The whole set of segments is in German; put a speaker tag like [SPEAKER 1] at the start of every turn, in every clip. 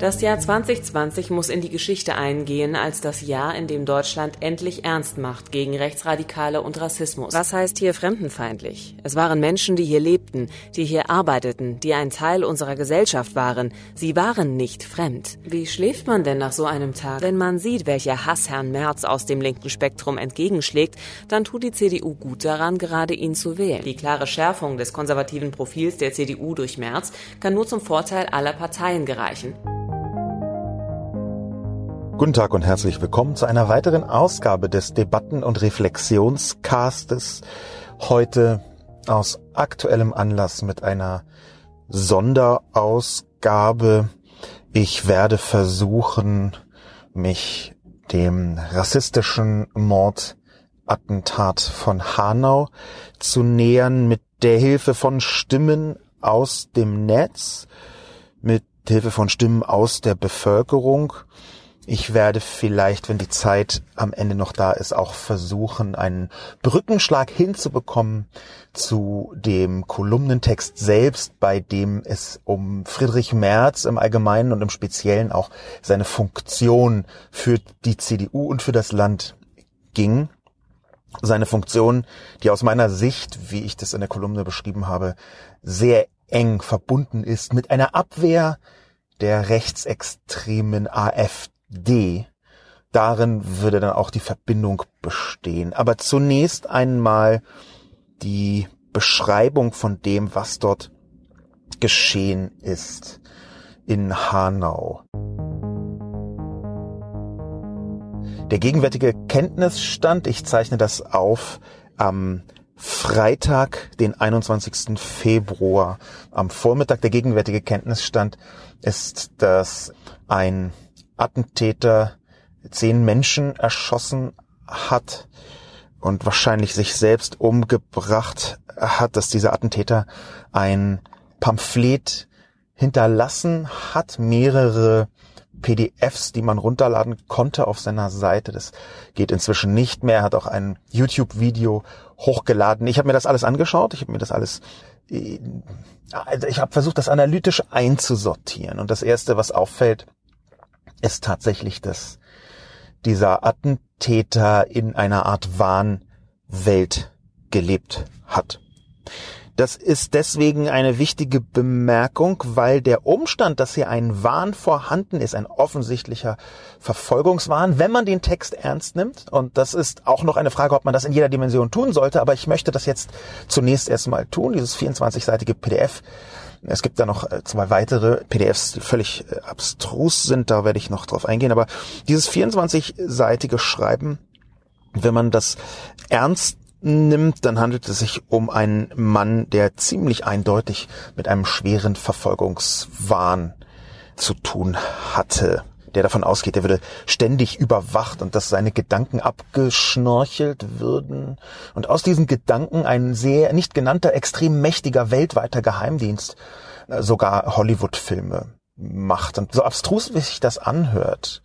[SPEAKER 1] Das Jahr 2020 muss in die Geschichte eingehen als das Jahr, in dem Deutschland endlich ernst macht gegen Rechtsradikale und Rassismus. Was heißt hier fremdenfeindlich? Es waren Menschen, die hier lebten, die hier arbeiteten, die ein Teil unserer Gesellschaft waren. Sie waren nicht fremd. Wie schläft man denn nach so einem Tag? Wenn man sieht, welcher Hass Herrn Merz aus dem linken Spektrum entgegenschlägt, dann tut die CDU gut daran, gerade ihn zu wählen. Die klare Schärfung des konservativen Profils der CDU durch Merz kann nur zum Vorteil aller Parteien gereichen.
[SPEAKER 2] Guten Tag und herzlich willkommen zu einer weiteren Ausgabe des Debatten- und Reflexionscastes. Heute aus aktuellem Anlass mit einer Sonderausgabe. Ich werde versuchen, mich dem rassistischen Mordattentat von Hanau zu nähern mit der Hilfe von Stimmen aus dem Netz, mit Hilfe von Stimmen aus der Bevölkerung ich werde vielleicht, wenn die Zeit am Ende noch da ist, auch versuchen, einen Brückenschlag hinzubekommen zu dem Kolumnentext selbst, bei dem es um Friedrich Merz im Allgemeinen und im Speziellen auch seine Funktion für die CDU und für das Land ging. Seine Funktion, die aus meiner Sicht, wie ich das in der Kolumne beschrieben habe, sehr eng verbunden ist mit einer Abwehr der rechtsextremen AfD D. Darin würde dann auch die Verbindung bestehen. Aber zunächst einmal die Beschreibung von dem, was dort geschehen ist in Hanau. Der gegenwärtige Kenntnisstand, ich zeichne das auf am Freitag, den 21. Februar, am Vormittag. Der gegenwärtige Kenntnisstand ist, dass ein Attentäter zehn Menschen erschossen hat und wahrscheinlich sich selbst umgebracht hat, dass dieser Attentäter ein Pamphlet hinterlassen hat, mehrere PDFs, die man runterladen konnte auf seiner Seite. Das geht inzwischen nicht mehr. Er hat auch ein YouTube-Video hochgeladen. Ich habe mir das alles angeschaut. Ich habe mir das alles, also ich habe versucht, das analytisch einzusortieren. Und das Erste, was auffällt, ist tatsächlich, dass dieser Attentäter in einer Art Wahnwelt gelebt hat. Das ist deswegen eine wichtige Bemerkung, weil der Umstand, dass hier ein Wahn vorhanden ist, ein offensichtlicher Verfolgungswahn, wenn man den Text ernst nimmt, und das ist auch noch eine Frage, ob man das in jeder Dimension tun sollte, aber ich möchte das jetzt zunächst erstmal tun, dieses 24-seitige PDF es gibt da noch äh, zwei weitere PDFs, die völlig äh, abstrus sind, da werde ich noch drauf eingehen. Aber dieses 24-seitige Schreiben, wenn man das ernst nimmt, dann handelt es sich um einen Mann, der ziemlich eindeutig mit einem schweren Verfolgungswahn zu tun hatte der davon ausgeht, er würde ständig überwacht und dass seine Gedanken abgeschnorchelt würden und aus diesen Gedanken ein sehr nicht genannter, extrem mächtiger weltweiter Geheimdienst äh, sogar Hollywood-Filme macht. Und so abstrus, wie sich das anhört,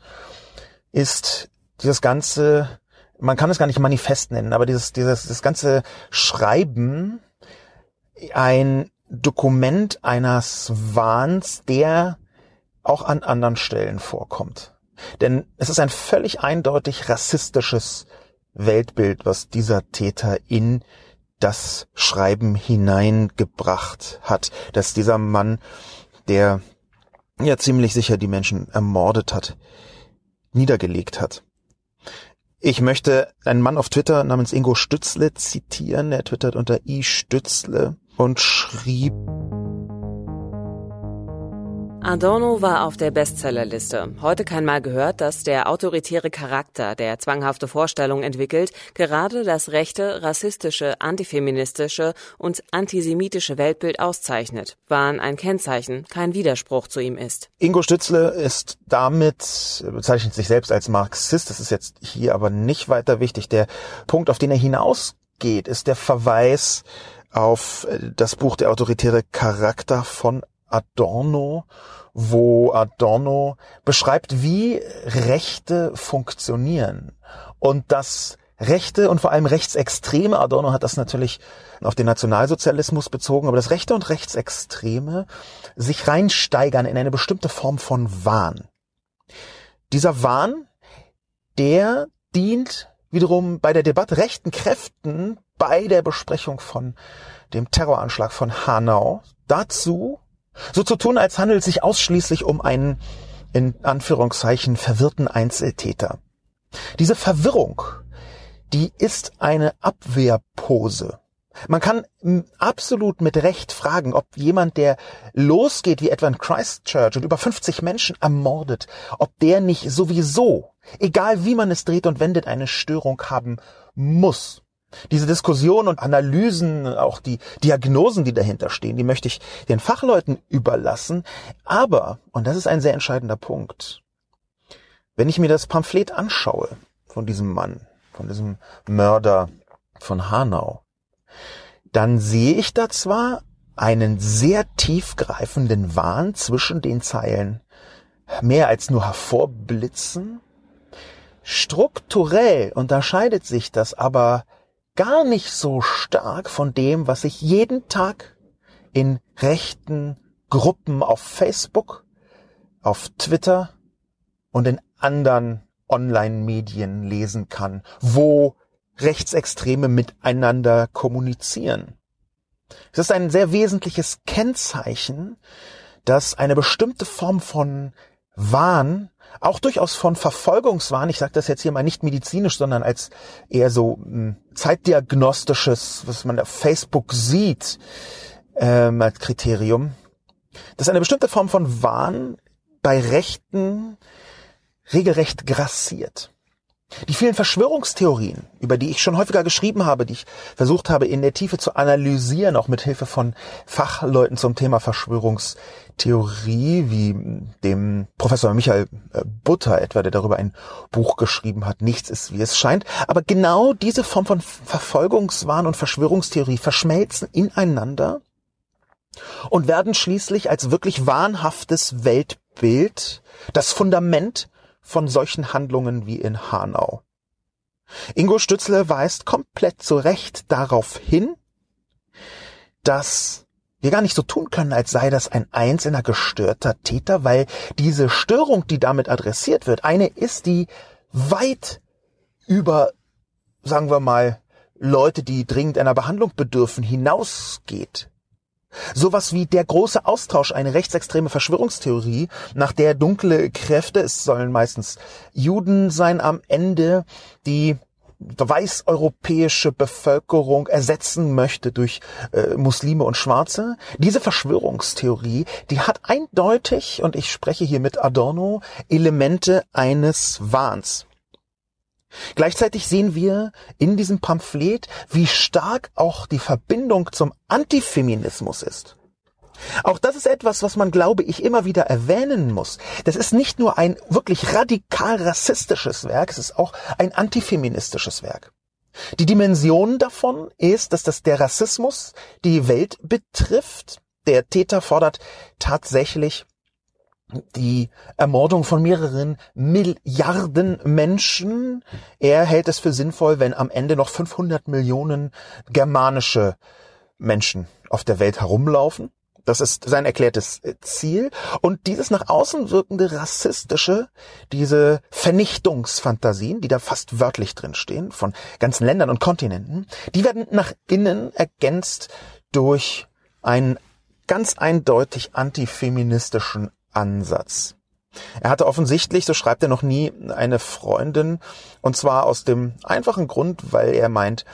[SPEAKER 2] ist dieses ganze, man kann es gar nicht Manifest nennen, aber dieses, dieses, das ganze Schreiben ein Dokument eines Wahns, der auch an anderen Stellen vorkommt. Denn es ist ein völlig eindeutig rassistisches Weltbild, was dieser Täter in das Schreiben hineingebracht hat, dass dieser Mann, der ja ziemlich sicher die Menschen ermordet hat, niedergelegt hat. Ich möchte einen Mann auf Twitter namens Ingo Stützle zitieren. Er twittert unter i Stützle und schrieb,
[SPEAKER 1] Adorno war auf der Bestsellerliste. Heute kann mal gehört, dass der autoritäre Charakter, der zwanghafte Vorstellungen entwickelt, gerade das rechte, rassistische, antifeministische und antisemitische Weltbild auszeichnet, waren ein Kennzeichen, kein Widerspruch zu ihm ist.
[SPEAKER 2] Ingo Stützle ist damit, bezeichnet sich selbst als Marxist, das ist jetzt hier aber nicht weiter wichtig. Der Punkt, auf den er hinausgeht, ist der Verweis auf das Buch Der autoritäre Charakter von Adorno, wo Adorno beschreibt, wie Rechte funktionieren und dass Rechte und vor allem Rechtsextreme, Adorno hat das natürlich auf den Nationalsozialismus bezogen, aber dass Rechte und Rechtsextreme sich reinsteigern in eine bestimmte Form von Wahn. Dieser Wahn, der dient wiederum bei der Debatte rechten Kräften bei der Besprechung von dem Terroranschlag von Hanau dazu, so zu tun, als handelt es sich ausschließlich um einen in Anführungszeichen verwirrten Einzeltäter. Diese Verwirrung, die ist eine Abwehrpose. Man kann absolut mit Recht fragen, ob jemand, der losgeht, wie etwa in Christchurch und über 50 Menschen ermordet, ob der nicht sowieso, egal wie man es dreht und wendet, eine Störung haben muss. Diese Diskussion und Analysen, auch die Diagnosen, die dahinter stehen, die möchte ich den Fachleuten überlassen. Aber, und das ist ein sehr entscheidender Punkt, wenn ich mir das Pamphlet anschaue von diesem Mann, von diesem Mörder von Hanau, dann sehe ich da zwar einen sehr tiefgreifenden Wahn zwischen den Zeilen mehr als nur hervorblitzen. Strukturell unterscheidet sich das aber gar nicht so stark von dem, was ich jeden Tag in rechten Gruppen auf Facebook, auf Twitter und in anderen Online-Medien lesen kann, wo Rechtsextreme miteinander kommunizieren. Es ist ein sehr wesentliches Kennzeichen, dass eine bestimmte Form von Wahn, auch durchaus von Verfolgungswahn, ich sage das jetzt hier mal nicht medizinisch, sondern als eher so hm, zeitdiagnostisches, was man auf Facebook sieht, ähm, als Kriterium, dass eine bestimmte Form von Wahn bei Rechten regelrecht grassiert. Die vielen Verschwörungstheorien, über die ich schon häufiger geschrieben habe, die ich versucht habe in der Tiefe zu analysieren, auch mit Hilfe von Fachleuten zum Thema Verschwörungstheorie, wie dem Professor Michael äh, Butter etwa, der darüber ein Buch geschrieben hat, Nichts ist wie es scheint. Aber genau diese Form von Verfolgungswahn und Verschwörungstheorie verschmelzen ineinander und werden schließlich als wirklich wahnhaftes Weltbild das Fundament von solchen Handlungen wie in Hanau. Ingo Stützle weist komplett zu Recht darauf hin, dass wir gar nicht so tun können, als sei das ein einzelner gestörter Täter, weil diese Störung, die damit adressiert wird, eine ist, die weit über, sagen wir mal, Leute, die dringend einer Behandlung bedürfen, hinausgeht. Sowas wie der große Austausch, eine rechtsextreme Verschwörungstheorie, nach der dunkle Kräfte, es sollen meistens Juden sein am Ende, die weißeuropäische Bevölkerung ersetzen möchte durch äh, Muslime und Schwarze. Diese Verschwörungstheorie, die hat eindeutig, und ich spreche hier mit Adorno, Elemente eines Wahns. Gleichzeitig sehen wir in diesem Pamphlet, wie stark auch die Verbindung zum Antifeminismus ist. Auch das ist etwas, was man, glaube ich, immer wieder erwähnen muss. Das ist nicht nur ein wirklich radikal rassistisches Werk, es ist auch ein antifeministisches Werk. Die Dimension davon ist, dass das der Rassismus die Welt betrifft. Der Täter fordert tatsächlich die Ermordung von mehreren Milliarden Menschen. Er hält es für sinnvoll, wenn am Ende noch 500 Millionen germanische Menschen auf der Welt herumlaufen. Das ist sein erklärtes Ziel. Und dieses nach außen wirkende rassistische, diese Vernichtungsfantasien, die da fast wörtlich drin stehen, von ganzen Ländern und Kontinenten, die werden nach innen ergänzt durch einen ganz eindeutig antifeministischen Ansatz. Er hatte offensichtlich, so schreibt er noch nie, eine Freundin, und zwar aus dem einfachen Grund, weil er meint,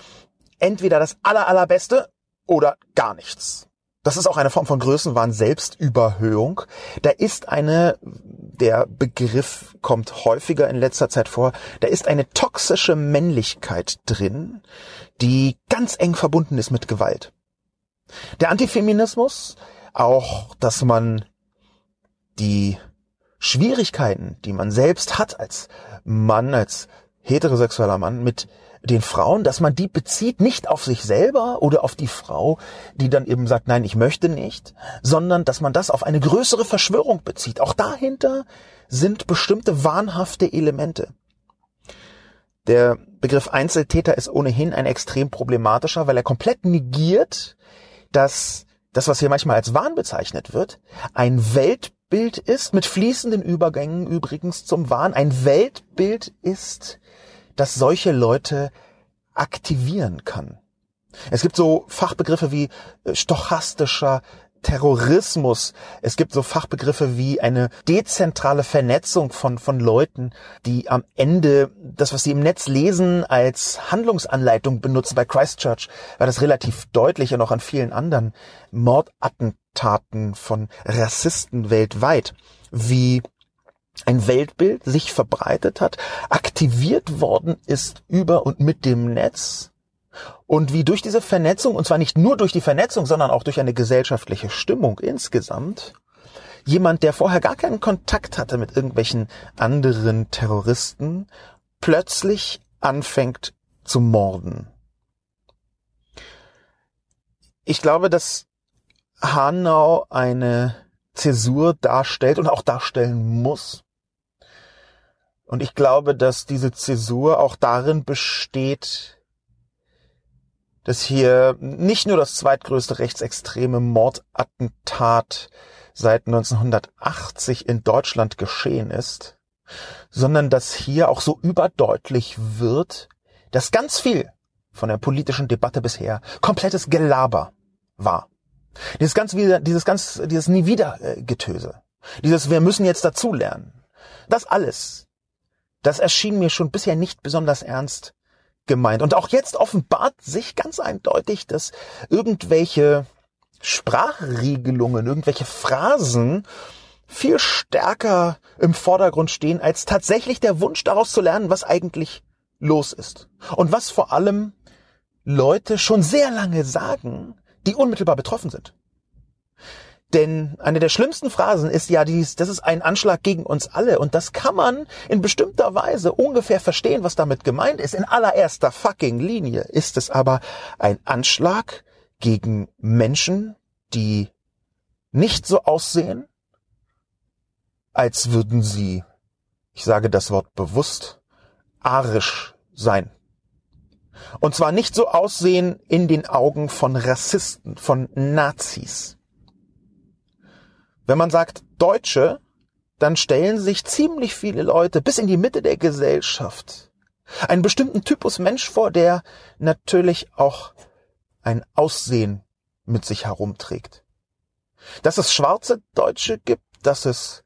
[SPEAKER 2] entweder das aller, allerbeste oder gar nichts. Das ist auch eine Form von Größenwahn, Selbstüberhöhung. Da ist eine, der Begriff kommt häufiger in letzter Zeit vor, da ist eine toxische Männlichkeit drin, die ganz eng verbunden ist mit Gewalt. Der Antifeminismus, auch, dass man die Schwierigkeiten, die man selbst hat als Mann, als heterosexueller Mann mit den Frauen, dass man die bezieht nicht auf sich selber oder auf die Frau, die dann eben sagt, nein, ich möchte nicht, sondern dass man das auf eine größere Verschwörung bezieht. Auch dahinter sind bestimmte wahnhafte Elemente. Der Begriff Einzeltäter ist ohnehin ein extrem problematischer, weil er komplett negiert, dass das, was hier manchmal als Wahn bezeichnet wird, ein Weltbild ist, mit fließenden Übergängen übrigens zum Wahn, ein Weltbild ist, das solche Leute aktivieren kann. Es gibt so Fachbegriffe wie äh, stochastischer Terrorismus. Es gibt so Fachbegriffe wie eine dezentrale Vernetzung von, von Leuten, die am Ende das, was sie im Netz lesen, als Handlungsanleitung benutzen. Bei Christchurch war das relativ deutlich und auch an vielen anderen Mordattentaten von Rassisten weltweit, wie ein Weltbild sich verbreitet hat, aktiviert worden ist über und mit dem Netz und wie durch diese Vernetzung, und zwar nicht nur durch die Vernetzung, sondern auch durch eine gesellschaftliche Stimmung insgesamt, jemand, der vorher gar keinen Kontakt hatte mit irgendwelchen anderen Terroristen, plötzlich anfängt zu morden. Ich glaube, dass Hanau eine Zäsur darstellt und auch darstellen muss. Und ich glaube, dass diese Zäsur auch darin besteht, dass hier nicht nur das zweitgrößte rechtsextreme Mordattentat seit 1980 in Deutschland geschehen ist, sondern dass hier auch so überdeutlich wird, dass ganz viel von der politischen Debatte bisher komplettes Gelaber war. Dieses ganz wieder, dieses ganz, dieses nie wieder äh, Getöse. Dieses wir müssen jetzt dazulernen. Das alles, das erschien mir schon bisher nicht besonders ernst gemeint. Und auch jetzt offenbart sich ganz eindeutig, dass irgendwelche Sprachregelungen, irgendwelche Phrasen viel stärker im Vordergrund stehen, als tatsächlich der Wunsch daraus zu lernen, was eigentlich los ist. Und was vor allem Leute schon sehr lange sagen, die unmittelbar betroffen sind. Denn eine der schlimmsten Phrasen ist ja dies, das ist ein Anschlag gegen uns alle. Und das kann man in bestimmter Weise ungefähr verstehen, was damit gemeint ist. In allererster fucking Linie ist es aber ein Anschlag gegen Menschen, die nicht so aussehen, als würden sie, ich sage das Wort bewusst, arisch sein. Und zwar nicht so aussehen in den Augen von Rassisten, von Nazis. Wenn man sagt Deutsche, dann stellen sich ziemlich viele Leute bis in die Mitte der Gesellschaft einen bestimmten Typus Mensch vor, der natürlich auch ein Aussehen mit sich herumträgt. Dass es schwarze Deutsche gibt, dass es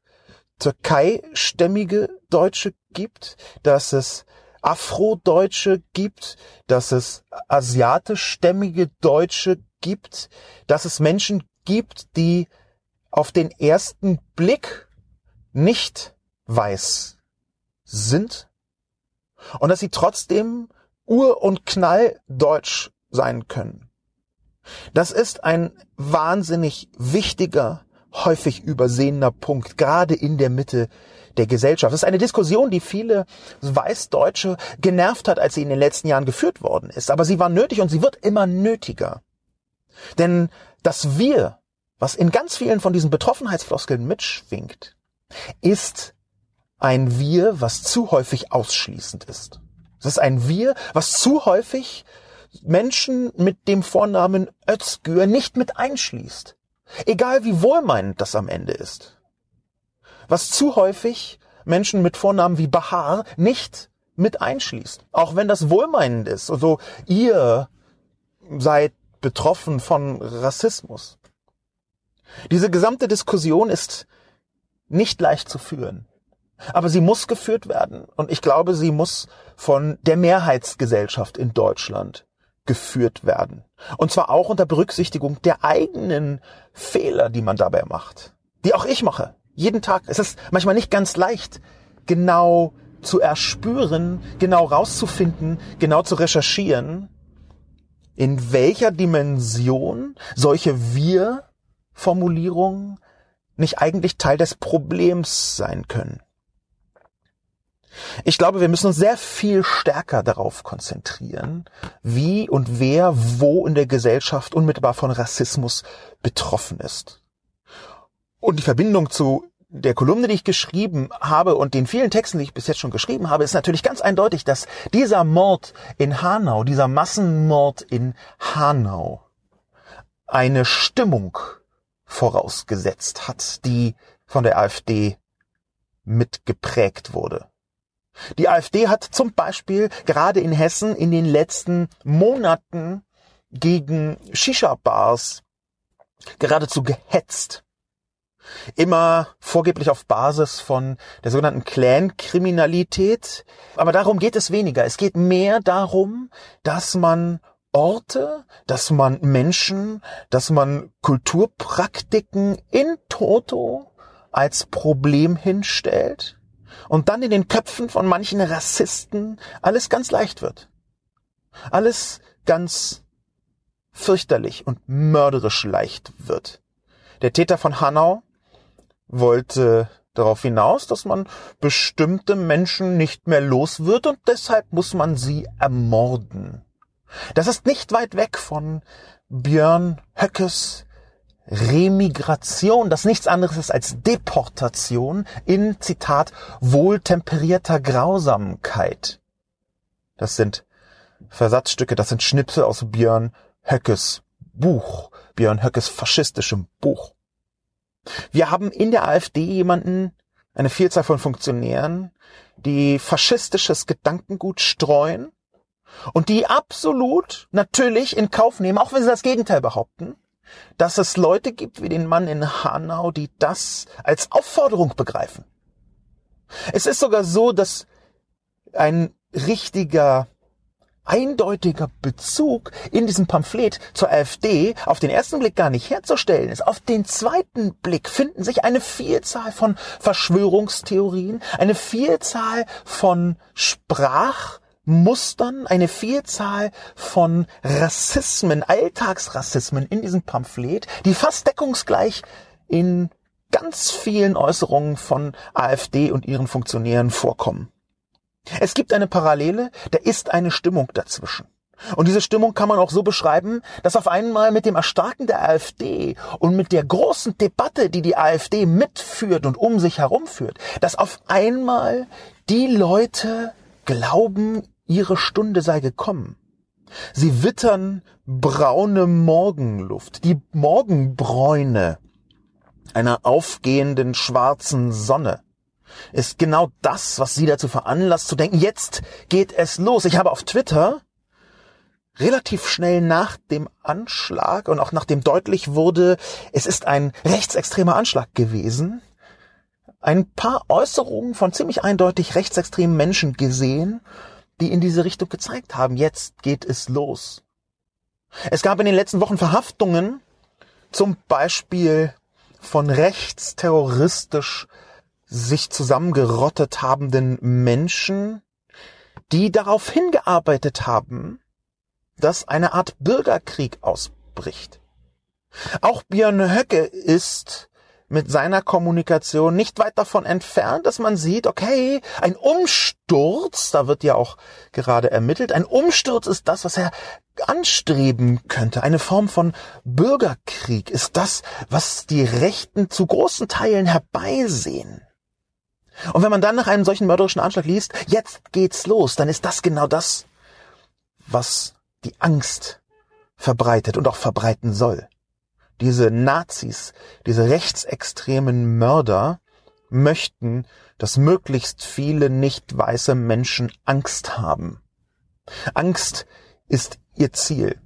[SPEAKER 2] Türkei-stämmige Deutsche gibt, dass es Afrodeutsche gibt, dass es asiatischstämmige Deutsche gibt, dass es Menschen gibt, die auf den ersten Blick nicht weiß sind und dass sie trotzdem ur- und knalldeutsch sein können. Das ist ein wahnsinnig wichtiger, häufig übersehener Punkt, gerade in der Mitte der Gesellschaft. Das ist eine Diskussion, die viele Weißdeutsche genervt hat, als sie in den letzten Jahren geführt worden ist. Aber sie war nötig und sie wird immer nötiger. Denn dass wir, was in ganz vielen von diesen Betroffenheitsfloskeln mitschwingt, ist ein Wir, was zu häufig ausschließend ist. Es ist ein Wir, was zu häufig Menschen mit dem Vornamen Özgür nicht mit einschließt. Egal wie wohlmeinend das am Ende ist was zu häufig Menschen mit Vornamen wie Bahar nicht mit einschließt. Auch wenn das wohlmeinend ist. Also ihr seid betroffen von Rassismus. Diese gesamte Diskussion ist nicht leicht zu führen. Aber sie muss geführt werden. Und ich glaube, sie muss von der Mehrheitsgesellschaft in Deutschland geführt werden. Und zwar auch unter Berücksichtigung der eigenen Fehler, die man dabei macht. Die auch ich mache. Jeden Tag. Es ist manchmal nicht ganz leicht, genau zu erspüren, genau rauszufinden, genau zu recherchieren, in welcher Dimension solche Wir-Formulierungen nicht eigentlich Teil des Problems sein können. Ich glaube, wir müssen uns sehr viel stärker darauf konzentrieren, wie und wer wo in der Gesellschaft unmittelbar von Rassismus betroffen ist. Und die Verbindung zu der Kolumne, die ich geschrieben habe und den vielen Texten, die ich bis jetzt schon geschrieben habe, ist natürlich ganz eindeutig, dass dieser Mord in Hanau, dieser Massenmord in Hanau eine Stimmung vorausgesetzt hat, die von der AfD mitgeprägt wurde. Die AfD hat zum Beispiel gerade in Hessen in den letzten Monaten gegen Shisha-Bars geradezu gehetzt. Immer vorgeblich auf Basis von der sogenannten Clan-Kriminalität. Aber darum geht es weniger. Es geht mehr darum, dass man Orte, dass man Menschen, dass man Kulturpraktiken in Toto als Problem hinstellt und dann in den Köpfen von manchen Rassisten alles ganz leicht wird. Alles ganz fürchterlich und mörderisch leicht wird. Der Täter von Hanau wollte darauf hinaus, dass man bestimmte Menschen nicht mehr los wird und deshalb muss man sie ermorden. Das ist nicht weit weg von Björn Höckes Remigration, das nichts anderes ist als Deportation in, Zitat, wohltemperierter Grausamkeit. Das sind Versatzstücke, das sind Schnipsel aus Björn Höckes Buch, Björn Höckes faschistischem Buch. Wir haben in der AfD jemanden, eine Vielzahl von Funktionären, die faschistisches Gedankengut streuen und die absolut natürlich in Kauf nehmen, auch wenn sie das Gegenteil behaupten, dass es Leute gibt wie den Mann in Hanau, die das als Aufforderung begreifen. Es ist sogar so, dass ein richtiger eindeutiger Bezug in diesem Pamphlet zur AfD auf den ersten Blick gar nicht herzustellen ist. Auf den zweiten Blick finden sich eine Vielzahl von Verschwörungstheorien, eine Vielzahl von Sprach Mustern, eine Vielzahl von Rassismen, Alltagsrassismen in diesem Pamphlet, die fast deckungsgleich in ganz vielen Äußerungen von AfD und ihren Funktionären vorkommen. Es gibt eine Parallele, da ist eine Stimmung dazwischen. Und diese Stimmung kann man auch so beschreiben, dass auf einmal mit dem Erstarken der AfD und mit der großen Debatte, die die AfD mitführt und um sich herum führt, dass auf einmal die Leute glauben, ihre Stunde sei gekommen. Sie wittern braune Morgenluft, die Morgenbräune einer aufgehenden schwarzen Sonne ist genau das, was sie dazu veranlasst zu denken, jetzt geht es los. Ich habe auf Twitter relativ schnell nach dem Anschlag und auch nachdem deutlich wurde, es ist ein rechtsextremer Anschlag gewesen, ein paar Äußerungen von ziemlich eindeutig rechtsextremen Menschen gesehen die in diese Richtung gezeigt haben. Jetzt geht es los. Es gab in den letzten Wochen Verhaftungen, zum Beispiel von rechtsterroristisch sich zusammengerottet habenden Menschen, die darauf hingearbeitet haben, dass eine Art Bürgerkrieg ausbricht. Auch Björn Höcke ist mit seiner Kommunikation nicht weit davon entfernt, dass man sieht, okay, ein Umsturz, da wird ja auch gerade ermittelt, ein Umsturz ist das, was er anstreben könnte. Eine Form von Bürgerkrieg ist das, was die Rechten zu großen Teilen herbeisehen. Und wenn man dann nach einem solchen mörderischen Anschlag liest, jetzt geht's los, dann ist das genau das, was die Angst verbreitet und auch verbreiten soll diese Nazis, diese rechtsextremen Mörder möchten, dass möglichst viele nicht weiße Menschen Angst haben. Angst ist ihr Ziel.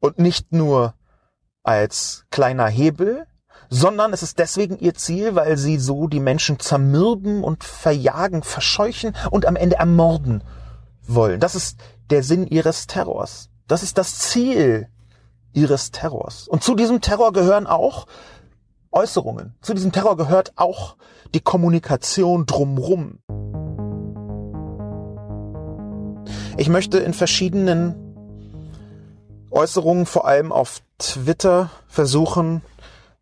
[SPEAKER 2] Und nicht nur als kleiner Hebel, sondern es ist deswegen ihr Ziel, weil sie so die Menschen zermürben und verjagen, verscheuchen und am Ende ermorden wollen. Das ist der Sinn ihres Terrors. Das ist das Ziel ihres Terrors. Und zu diesem Terror gehören auch Äußerungen. Zu diesem Terror gehört auch die Kommunikation drumrum. Ich möchte in verschiedenen Äußerungen, vor allem auf Twitter, versuchen,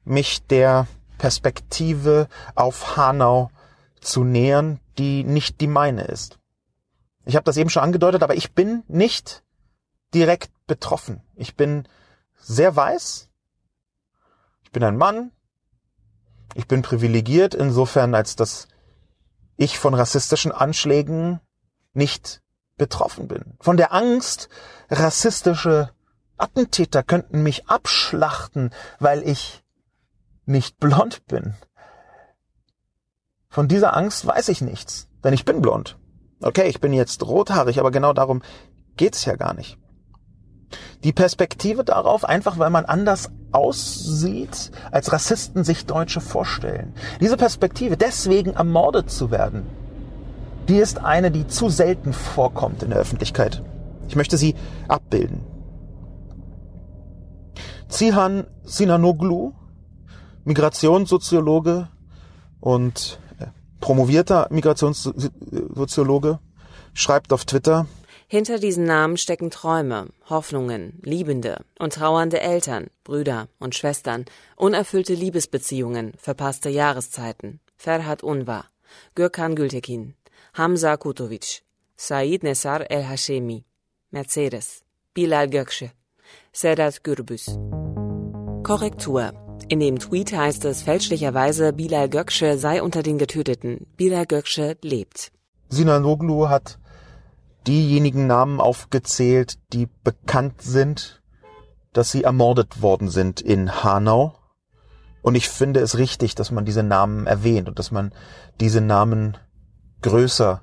[SPEAKER 2] mich der Perspektive auf Hanau zu nähern, die nicht die meine ist. Ich habe das eben schon angedeutet, aber ich bin nicht direkt betroffen. Ich bin sehr weiß. Ich bin ein Mann. Ich bin privilegiert insofern, als dass ich von rassistischen Anschlägen nicht betroffen bin. Von der Angst, rassistische Attentäter könnten mich abschlachten, weil ich nicht blond bin. Von dieser Angst weiß ich nichts, denn ich bin blond. Okay, ich bin jetzt rothaarig, aber genau darum geht's ja gar nicht. Die Perspektive darauf, einfach weil man anders aussieht, als Rassisten sich Deutsche vorstellen. Diese Perspektive, deswegen ermordet zu werden, die ist eine, die zu selten vorkommt in der Öffentlichkeit. Ich möchte sie abbilden. Zihan Sinanoglu, Migrationssoziologe und äh, promovierter Migrationssoziologe, schreibt auf Twitter,
[SPEAKER 1] hinter diesen Namen stecken Träume, Hoffnungen, liebende und trauernde Eltern, Brüder und Schwestern, unerfüllte Liebesbeziehungen, verpasste Jahreszeiten. Ferhat Unvar, Gürkan Gültekin, Hamza Kutovic, Said Nesar El Hashemi, Mercedes, Bilal Gökçe, Sedat Gürbüz. Korrektur. In dem Tweet heißt es fälschlicherweise, Bilal Gökçe sei unter den Getöteten. Bilal Gökçe lebt.
[SPEAKER 2] Sinanoglu hat diejenigen Namen aufgezählt, die bekannt sind, dass sie ermordet worden sind in Hanau. Und ich finde es richtig, dass man diese Namen erwähnt und dass man diese Namen größer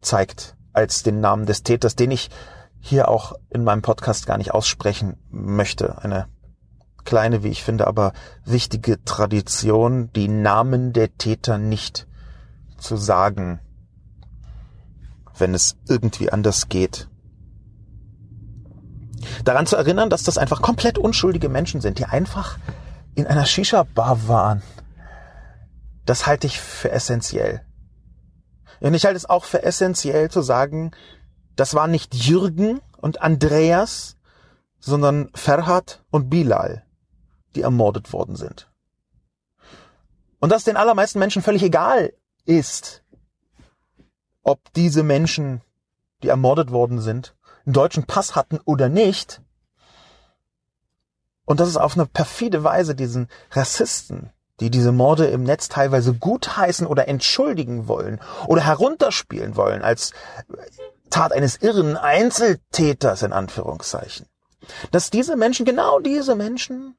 [SPEAKER 2] zeigt als den Namen des Täters, den ich hier auch in meinem Podcast gar nicht aussprechen möchte. Eine kleine, wie ich finde, aber wichtige Tradition, die Namen der Täter nicht zu sagen wenn es irgendwie anders geht. Daran zu erinnern, dass das einfach komplett unschuldige Menschen sind, die einfach in einer Shisha-Bar waren. Das halte ich für essentiell. Und ich halte es auch für essentiell zu sagen, das waren nicht Jürgen und Andreas, sondern Ferhat und Bilal, die ermordet worden sind. Und dass den allermeisten Menschen völlig egal ist, ob diese Menschen, die ermordet worden sind, einen deutschen Pass hatten oder nicht. Und dass es auf eine perfide Weise diesen Rassisten, die diese Morde im Netz teilweise gutheißen oder entschuldigen wollen oder herunterspielen wollen als Tat eines irren Einzeltäters in Anführungszeichen. Dass diese Menschen, genau diese Menschen,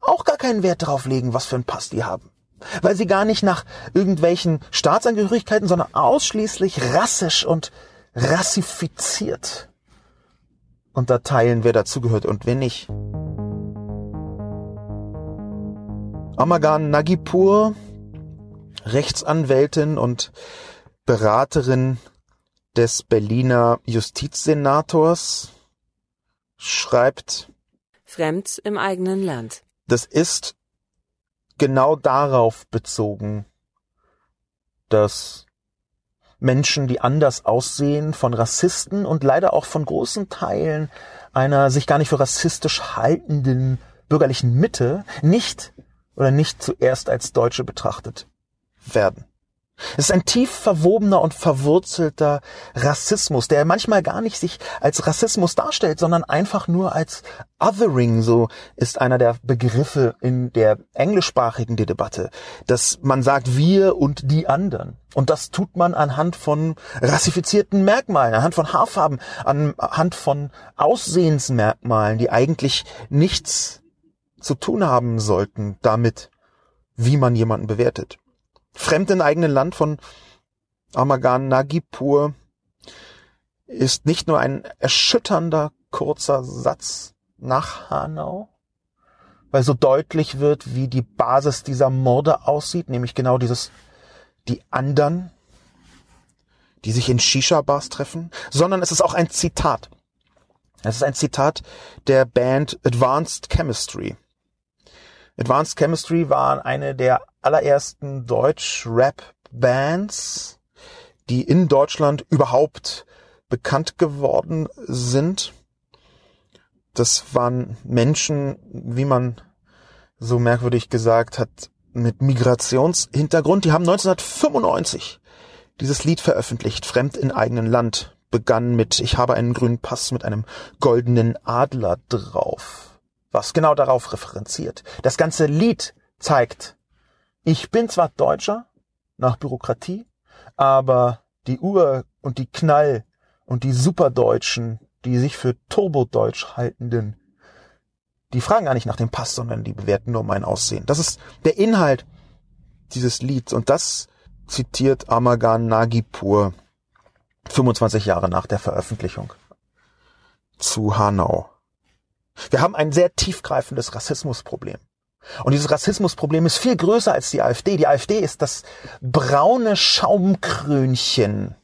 [SPEAKER 2] auch gar keinen Wert darauf legen, was für einen Pass die haben weil sie gar nicht nach irgendwelchen Staatsangehörigkeiten, sondern ausschließlich rassisch und rassifiziert unterteilen, wer dazugehört und wer nicht. Amagan Nagipur, Rechtsanwältin und Beraterin des Berliner Justizsenators, schreibt
[SPEAKER 1] Fremd im eigenen Land.
[SPEAKER 2] Das ist genau darauf bezogen, dass Menschen, die anders aussehen, von Rassisten und leider auch von großen Teilen einer sich gar nicht für rassistisch haltenden bürgerlichen Mitte nicht oder nicht zuerst als Deutsche betrachtet werden. Es ist ein tief verwobener und verwurzelter Rassismus, der manchmal gar nicht sich als Rassismus darstellt, sondern einfach nur als Othering, so ist einer der Begriffe in der englischsprachigen Debatte, dass man sagt wir und die anderen. Und das tut man anhand von rassifizierten Merkmalen, anhand von Haarfarben, anhand von Aussehensmerkmalen, die eigentlich nichts zu tun haben sollten damit, wie man jemanden bewertet. Fremd eigenen Land von Amagan Nagipur ist nicht nur ein erschütternder kurzer Satz nach Hanau, weil so deutlich wird, wie die Basis dieser Morde aussieht, nämlich genau dieses, die anderen, die sich in Shisha-Bars treffen, sondern es ist auch ein Zitat. Es ist ein Zitat der Band Advanced Chemistry. Advanced Chemistry war eine der allerersten Deutsch-Rap-Bands, die in Deutschland überhaupt bekannt geworden sind. Das waren Menschen, wie man so merkwürdig gesagt hat, mit Migrationshintergrund. Die haben 1995 dieses Lied veröffentlicht, Fremd in eigenen Land, begann mit Ich habe einen grünen Pass mit einem goldenen Adler drauf, was genau darauf referenziert. Das ganze Lied zeigt, ich bin zwar Deutscher nach Bürokratie, aber die Ur- und die Knall- und die Superdeutschen, die sich für Turbodeutsch haltenden, die fragen gar nicht nach dem Pass, sondern die bewerten nur mein Aussehen. Das ist der Inhalt dieses Lieds und das zitiert Amagan Nagipur 25 Jahre nach der Veröffentlichung zu Hanau. Wir haben ein sehr tiefgreifendes Rassismusproblem. Und dieses Rassismusproblem ist viel größer als die AfD. Die AfD ist das braune Schaumkrönchen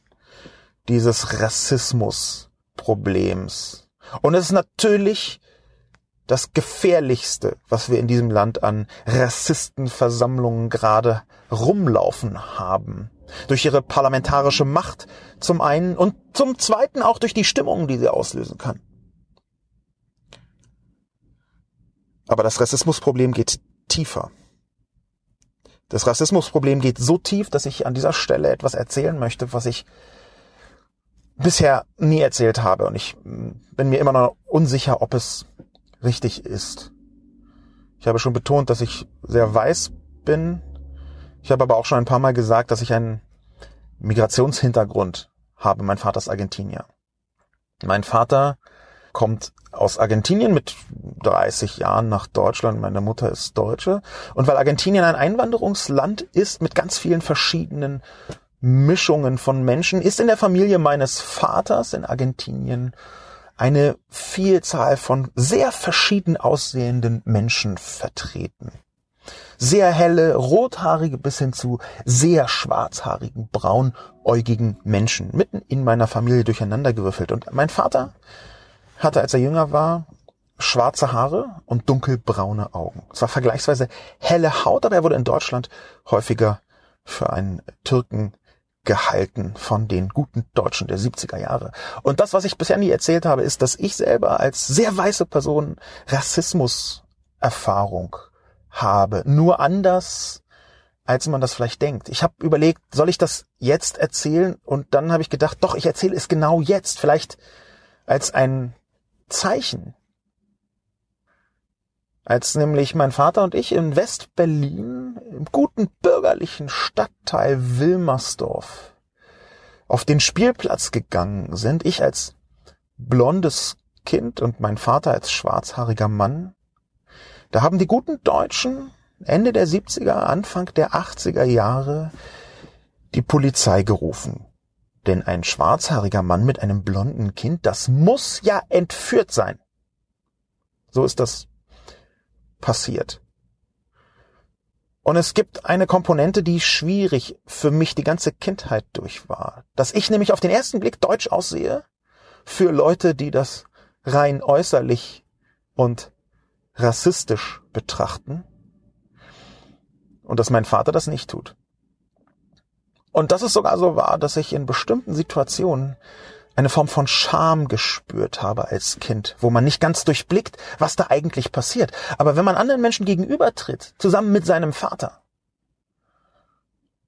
[SPEAKER 2] dieses Rassismusproblems. Und es ist natürlich das gefährlichste, was wir in diesem Land an Rassistenversammlungen gerade rumlaufen haben. Durch ihre parlamentarische Macht zum einen und zum zweiten auch durch die Stimmung, die sie auslösen kann. Aber das Rassismusproblem geht tiefer. Das Rassismusproblem geht so tief, dass ich an dieser Stelle etwas erzählen möchte, was ich bisher nie erzählt habe. Und ich bin mir immer noch unsicher, ob es richtig ist. Ich habe schon betont, dass ich sehr weiß bin. Ich habe aber auch schon ein paar Mal gesagt, dass ich einen Migrationshintergrund habe. Mein Vater ist Argentinier. Mein Vater kommt aus Argentinien mit 30 Jahren nach Deutschland. Meine Mutter ist Deutsche. Und weil Argentinien ein Einwanderungsland ist mit ganz vielen verschiedenen Mischungen von Menschen, ist in der Familie meines Vaters in Argentinien eine Vielzahl von sehr verschieden aussehenden Menschen vertreten. Sehr helle, rothaarige bis hin zu sehr schwarzhaarigen, braunäugigen Menschen mitten in meiner Familie durcheinandergewürfelt. Und mein Vater hatte, als er jünger war, schwarze Haare und dunkelbraune Augen. Es war vergleichsweise helle Haut, aber er wurde in Deutschland häufiger für einen Türken gehalten von den guten Deutschen der 70er Jahre. Und das, was ich bisher nie erzählt habe, ist, dass ich selber als sehr weiße Person Rassismuserfahrung habe. Nur anders, als man das vielleicht denkt. Ich habe überlegt, soll ich das jetzt erzählen? Und dann habe ich gedacht, doch, ich erzähle es genau jetzt. Vielleicht als ein Zeichen. Als nämlich mein Vater und ich in West-Berlin, im guten bürgerlichen Stadtteil Wilmersdorf, auf den Spielplatz gegangen sind, ich als blondes Kind und mein Vater als schwarzhaariger Mann, da haben die guten Deutschen Ende der 70er, Anfang der 80er Jahre die Polizei gerufen. Denn ein schwarzhaariger Mann mit einem blonden Kind, das muss ja entführt sein. So ist das passiert. Und es gibt eine Komponente, die schwierig für mich die ganze Kindheit durch war. Dass ich nämlich auf den ersten Blick deutsch aussehe für Leute, die das rein äußerlich und rassistisch betrachten. Und dass mein Vater das nicht tut. Und dass es sogar so war, dass ich in bestimmten Situationen eine Form von Scham gespürt habe als Kind, wo man nicht ganz durchblickt, was da eigentlich passiert. Aber wenn man anderen Menschen gegenübertritt, zusammen mit seinem Vater,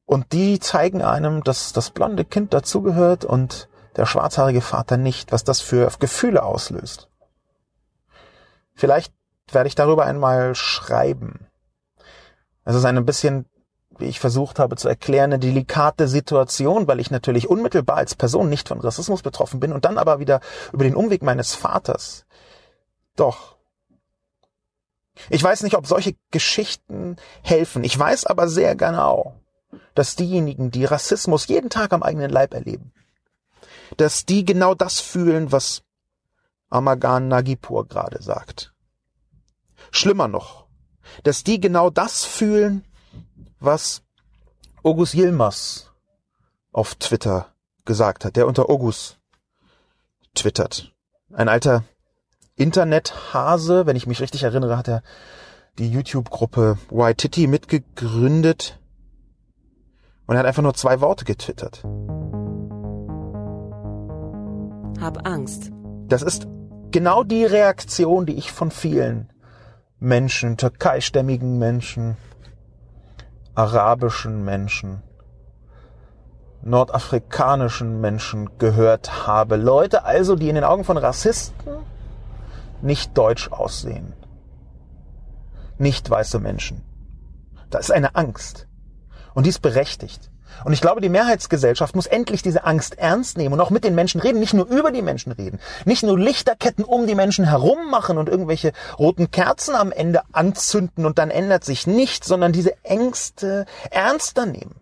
[SPEAKER 2] und die zeigen einem, dass das blonde Kind dazugehört und der schwarzhaarige Vater nicht, was das für Gefühle auslöst. Vielleicht werde ich darüber einmal schreiben. Es ist ein bisschen ich versucht habe zu erklären, eine delikate Situation, weil ich natürlich unmittelbar als Person nicht von Rassismus betroffen bin und dann aber wieder über den Umweg meines Vaters. Doch. Ich weiß nicht, ob solche Geschichten helfen. Ich weiß aber sehr genau, dass diejenigen, die Rassismus jeden Tag am eigenen Leib erleben, dass die genau das fühlen, was Amagan Nagipur gerade sagt. Schlimmer noch, dass die genau das fühlen, was August Yilmaz auf Twitter gesagt hat, der unter August twittert. Ein alter Internethase, wenn ich mich richtig erinnere, hat er die YouTube-Gruppe Waititi mitgegründet und er hat einfach nur zwei Worte getwittert.
[SPEAKER 1] Hab Angst.
[SPEAKER 2] Das ist genau die Reaktion, die ich von vielen Menschen, türkeistämmigen Menschen, arabischen Menschen, nordafrikanischen Menschen gehört habe. Leute also, die in den Augen von Rassisten nicht deutsch aussehen. Nicht weiße Menschen. Da ist eine Angst. Und die ist berechtigt. Und ich glaube, die Mehrheitsgesellschaft muss endlich diese Angst ernst nehmen und auch mit den Menschen reden, nicht nur über die Menschen reden, nicht nur Lichterketten um die Menschen herum machen und irgendwelche roten Kerzen am Ende anzünden und dann ändert sich nichts, sondern diese Ängste ernster nehmen.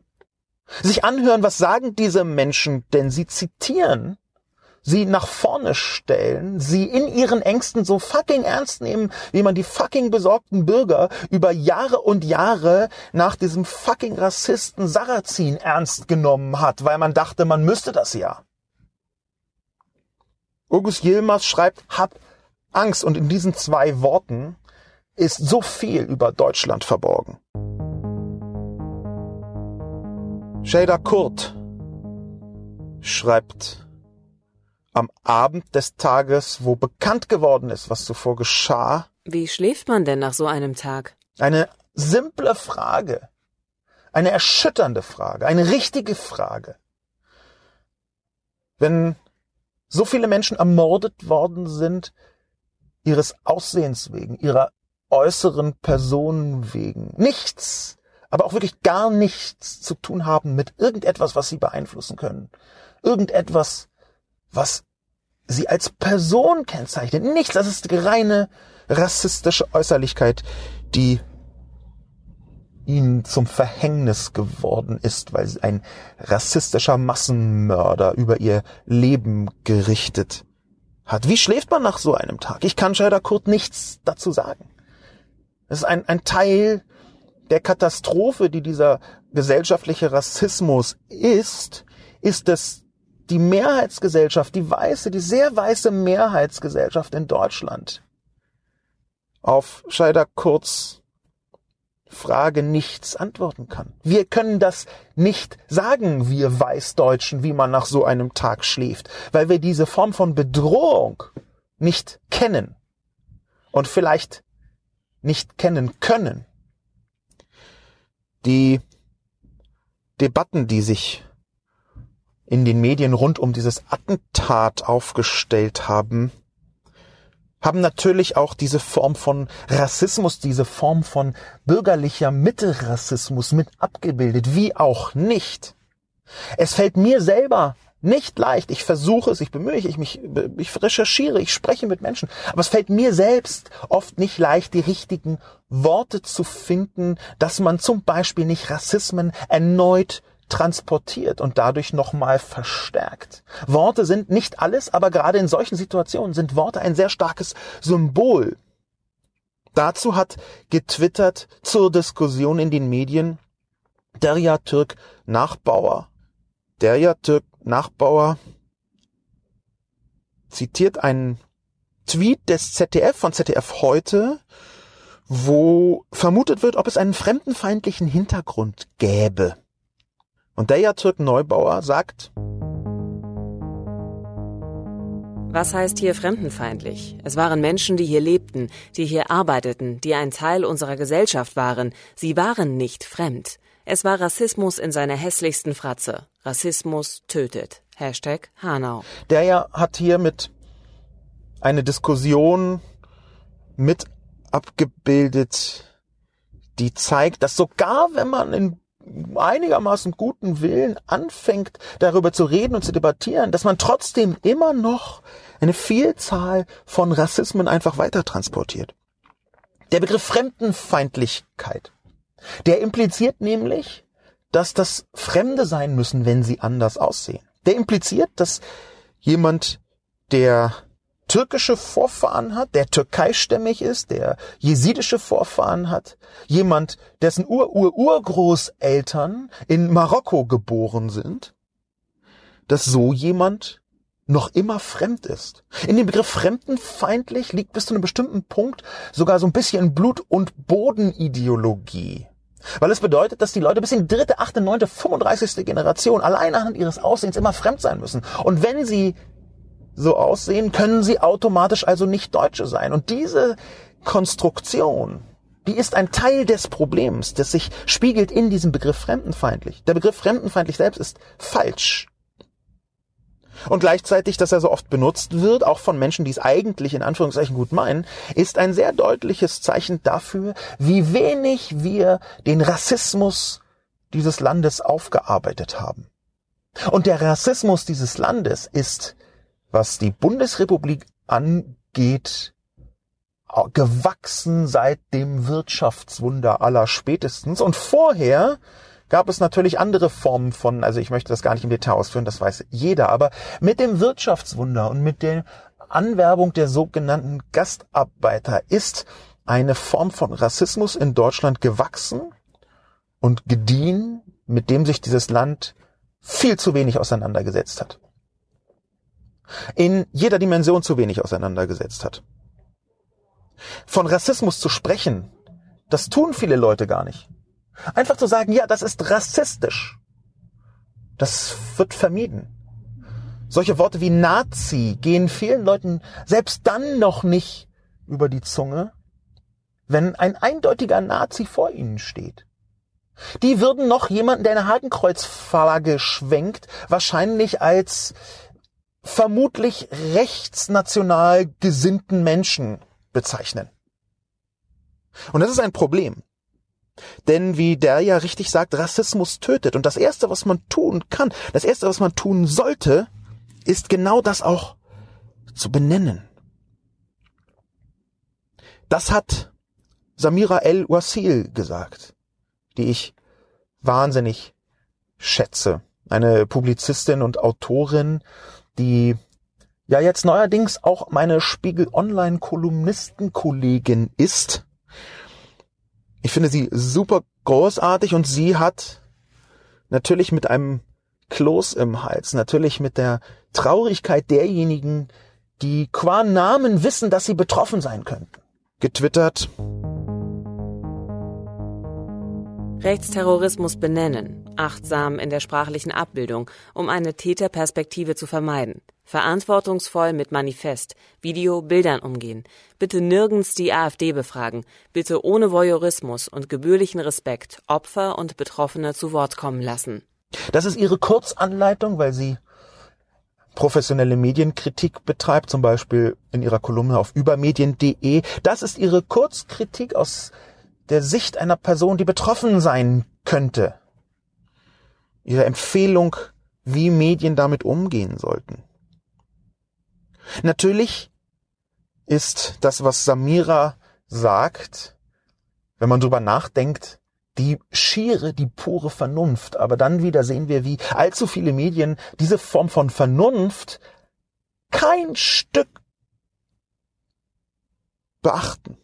[SPEAKER 2] Sich anhören, was sagen diese Menschen, denn sie zitieren sie nach vorne stellen, sie in ihren Ängsten so fucking ernst nehmen, wie man die fucking besorgten Bürger über Jahre und Jahre nach diesem fucking Rassisten Sarrazin ernst genommen hat, weil man dachte, man müsste das ja. August Yilmaz schreibt, hab Angst und in diesen zwei Worten ist so viel über Deutschland verborgen. Shader Kurt schreibt am Abend des Tages, wo bekannt geworden ist, was zuvor geschah.
[SPEAKER 1] Wie schläft man denn nach so einem Tag?
[SPEAKER 2] Eine simple Frage. Eine erschütternde Frage. Eine richtige Frage. Wenn so viele Menschen ermordet worden sind, ihres Aussehens wegen, ihrer äußeren Personen wegen, nichts, aber auch wirklich gar nichts zu tun haben mit irgendetwas, was sie beeinflussen können. Irgendetwas, was sie als Person kennzeichnet. Nichts, das ist reine rassistische Äußerlichkeit, die ihnen zum Verhängnis geworden ist, weil ein rassistischer Massenmörder über ihr Leben gerichtet hat. Wie schläft man nach so einem Tag? Ich kann Shader Kurt nichts dazu sagen. Es ist ein, ein Teil der Katastrophe, die dieser gesellschaftliche Rassismus ist, ist es die Mehrheitsgesellschaft, die weiße, die sehr weiße Mehrheitsgesellschaft in Deutschland auf Scheider Kurz Frage nichts antworten kann. Wir können das nicht sagen, wir Weißdeutschen, wie man nach so einem Tag schläft, weil wir diese Form von Bedrohung nicht kennen und vielleicht nicht kennen können. Die Debatten, die sich in den Medien rund um dieses Attentat aufgestellt haben, haben natürlich auch diese Form von Rassismus, diese Form von bürgerlicher Mittelrassismus mit abgebildet, wie auch nicht. Es fällt mir selber nicht leicht. Ich versuche es, ich bemühe ich mich, ich recherchiere, ich spreche mit Menschen. Aber es fällt mir selbst oft nicht leicht, die richtigen Worte zu finden, dass man zum Beispiel nicht Rassismen erneut transportiert und dadurch nochmal verstärkt. Worte sind nicht alles, aber gerade in solchen Situationen sind Worte ein sehr starkes Symbol. Dazu hat getwittert zur Diskussion in den Medien Derya Türk Nachbauer. Derya Türk Nachbauer zitiert einen Tweet des ZDF von ZDF heute, wo vermutet wird, ob es einen fremdenfeindlichen Hintergrund gäbe. Und der Türk Neubauer sagt,
[SPEAKER 1] was heißt hier fremdenfeindlich? Es waren Menschen, die hier lebten, die hier arbeiteten, die ein Teil unserer Gesellschaft waren. Sie waren nicht fremd. Es war Rassismus in seiner hässlichsten Fratze. Rassismus tötet. Hashtag Hanau.
[SPEAKER 2] Der ja hat hier mit eine Diskussion mit abgebildet, die zeigt, dass sogar wenn man in einigermaßen guten Willen anfängt, darüber zu reden und zu debattieren, dass man trotzdem immer noch eine Vielzahl von Rassismen einfach weiter transportiert. Der Begriff Fremdenfeindlichkeit, der impliziert nämlich, dass das Fremde sein müssen, wenn sie anders aussehen. Der impliziert, dass jemand, der türkische Vorfahren hat, der türkeistämmig ist, der jesidische Vorfahren hat, jemand, dessen Ur-Ur-Urgroßeltern in Marokko geboren sind, dass so jemand noch immer fremd ist. In dem Begriff fremdenfeindlich liegt bis zu einem bestimmten Punkt sogar so ein bisschen Blut- und Bodenideologie. Weil es bedeutet, dass die Leute bis in die dritte, achte, neunte, 35. Generation allein anhand ihres Aussehens immer fremd sein müssen. Und wenn sie so aussehen, können sie automatisch also nicht Deutsche sein. Und diese Konstruktion die ist ein Teil des Problems, das sich spiegelt in diesem Begriff fremdenfeindlich. Der Begriff fremdenfeindlich selbst ist falsch. Und gleichzeitig, dass er so oft benutzt wird, auch von Menschen, die es eigentlich in Anführungszeichen gut meinen, ist ein sehr deutliches Zeichen dafür, wie wenig wir den Rassismus dieses Landes aufgearbeitet haben. Und der Rassismus dieses Landes ist, was die Bundesrepublik angeht, gewachsen seit dem Wirtschaftswunder aller spätestens. Und vorher gab es natürlich andere Formen von, also ich möchte das gar nicht im Detail ausführen, das weiß jeder, aber mit dem Wirtschaftswunder und mit der Anwerbung der sogenannten Gastarbeiter ist eine Form von Rassismus in Deutschland gewachsen und gediehen, mit dem sich dieses Land viel zu wenig auseinandergesetzt hat. In jeder Dimension zu wenig auseinandergesetzt hat. Von Rassismus zu sprechen, das tun viele Leute gar nicht. Einfach zu sagen, ja, das ist rassistisch. Das wird vermieden. Solche Worte wie Nazi gehen vielen Leuten selbst dann noch nicht über die Zunge, wenn ein eindeutiger Nazi vor ihnen steht. Die würden noch jemanden, der eine Hakenkreuzflagge schwenkt, wahrscheinlich als vermutlich rechtsnational gesinnten Menschen bezeichnen. Und das ist ein Problem. Denn wie der ja richtig sagt, Rassismus tötet. Und das Erste, was man tun kann, das Erste, was man tun sollte, ist genau das auch zu benennen. Das hat Samira El-Wasil gesagt, die ich wahnsinnig schätze. Eine Publizistin und Autorin, die ja jetzt neuerdings auch meine Spiegel Online Kolumnistenkollegin ist ich finde sie super großartig und sie hat natürlich mit einem Kloß im Hals, natürlich mit der Traurigkeit derjenigen, die qua Namen wissen, dass sie betroffen sein könnten, getwittert.
[SPEAKER 1] Rechtsterrorismus benennen, achtsam in der sprachlichen Abbildung, um eine Täterperspektive zu vermeiden. Verantwortungsvoll mit Manifest, Video, Bildern umgehen. Bitte nirgends die AfD befragen. Bitte ohne Voyeurismus und gebührlichen Respekt Opfer und Betroffene zu Wort kommen lassen.
[SPEAKER 2] Das ist Ihre Kurzanleitung, weil sie professionelle Medienkritik betreibt, zum Beispiel in ihrer Kolumne auf übermedien.de. Das ist ihre Kurzkritik aus der Sicht einer Person, die betroffen sein könnte. Ihre Empfehlung, wie Medien damit umgehen sollten. Natürlich ist das, was Samira sagt, wenn man drüber nachdenkt, die schiere, die pure Vernunft. Aber dann wieder sehen wir, wie allzu viele Medien diese Form von Vernunft kein Stück beachten.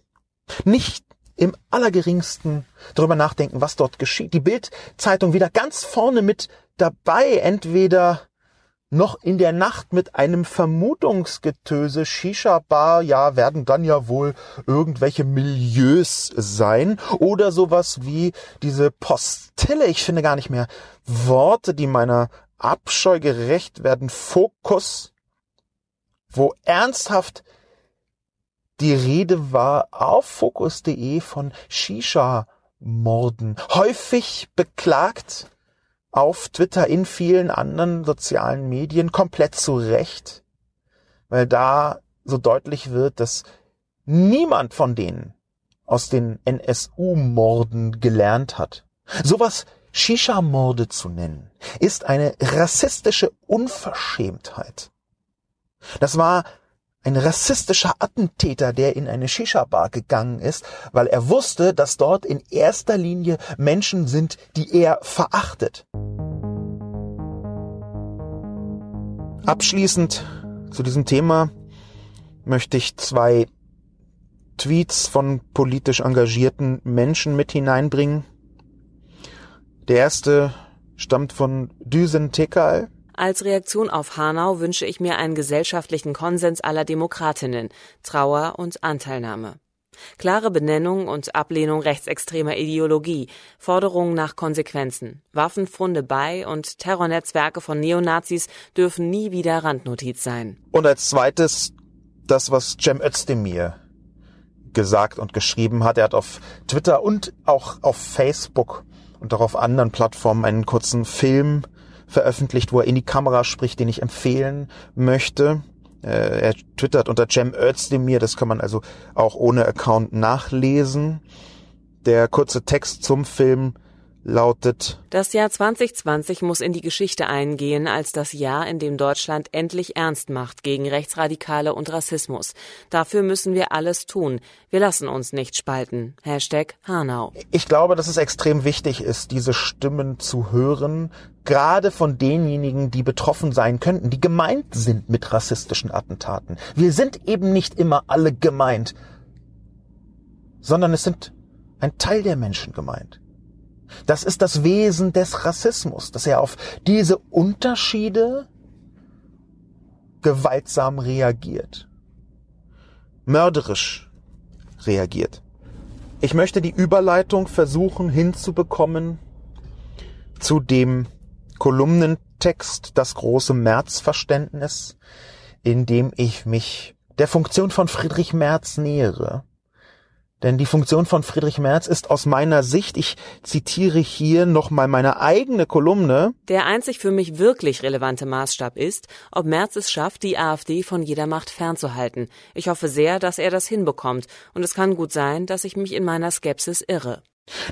[SPEAKER 2] Nicht im allergeringsten darüber nachdenken, was dort geschieht. Die Bild-Zeitung wieder ganz vorne mit dabei, entweder noch in der Nacht mit einem Vermutungsgetöse. Shisha-Bar, ja, werden dann ja wohl irgendwelche Milieus sein. Oder sowas wie diese Postille, ich finde gar nicht mehr Worte, die meiner Abscheu gerecht werden, Fokus, wo ernsthaft die Rede war auf Fokus.de von Shisha-Morden, häufig beklagt auf Twitter, in vielen anderen sozialen Medien komplett zu Recht, weil da so deutlich wird, dass niemand von denen aus den NSU-Morden gelernt hat. Sowas Shisha-Morde zu nennen, ist eine rassistische Unverschämtheit. Das war ein rassistischer Attentäter, der in eine Shisha-Bar gegangen ist, weil er wusste, dass dort in erster Linie Menschen sind, die er verachtet. Abschließend zu diesem Thema möchte ich zwei Tweets von politisch engagierten Menschen mit hineinbringen. Der erste stammt von Düsen Tekal,
[SPEAKER 1] als Reaktion auf Hanau wünsche ich mir einen gesellschaftlichen Konsens aller Demokratinnen, Trauer und Anteilnahme. Klare Benennung und Ablehnung rechtsextremer Ideologie, Forderungen nach Konsequenzen, Waffenfunde bei und Terrornetzwerke von Neonazis dürfen nie wieder Randnotiz sein.
[SPEAKER 2] Und als zweites das, was Cem Özdemir gesagt und geschrieben hat. Er hat auf Twitter und auch auf Facebook und auch auf anderen Plattformen einen kurzen Film veröffentlicht, wo er in die Kamera spricht, den ich empfehlen möchte. Äh, er twittert unter Cem Özdemir, das kann man also auch ohne Account nachlesen. Der kurze Text zum Film lautet
[SPEAKER 1] Das Jahr 2020 muss in die Geschichte eingehen als das Jahr, in dem Deutschland endlich ernst macht gegen Rechtsradikale und Rassismus. Dafür müssen wir alles tun. Wir lassen uns nicht spalten. Hashtag Hanau.
[SPEAKER 2] Ich glaube, dass es extrem wichtig ist, diese Stimmen zu hören, gerade von denjenigen, die betroffen sein könnten, die gemeint sind mit rassistischen Attentaten. Wir sind eben nicht immer alle gemeint, sondern es sind ein Teil der Menschen gemeint. Das ist das Wesen des Rassismus, dass er auf diese Unterschiede gewaltsam reagiert, mörderisch reagiert. Ich möchte die Überleitung versuchen hinzubekommen zu dem Kolumnentext Das große Märzverständnis, in dem ich mich der Funktion von Friedrich Merz nähere denn die Funktion von Friedrich Merz ist aus meiner Sicht, ich zitiere hier nochmal meine eigene Kolumne.
[SPEAKER 1] Der einzig für mich wirklich relevante Maßstab ist, ob Merz es schafft, die AfD von jeder Macht fernzuhalten. Ich hoffe sehr, dass er das hinbekommt. Und es kann gut sein, dass ich mich in meiner Skepsis irre.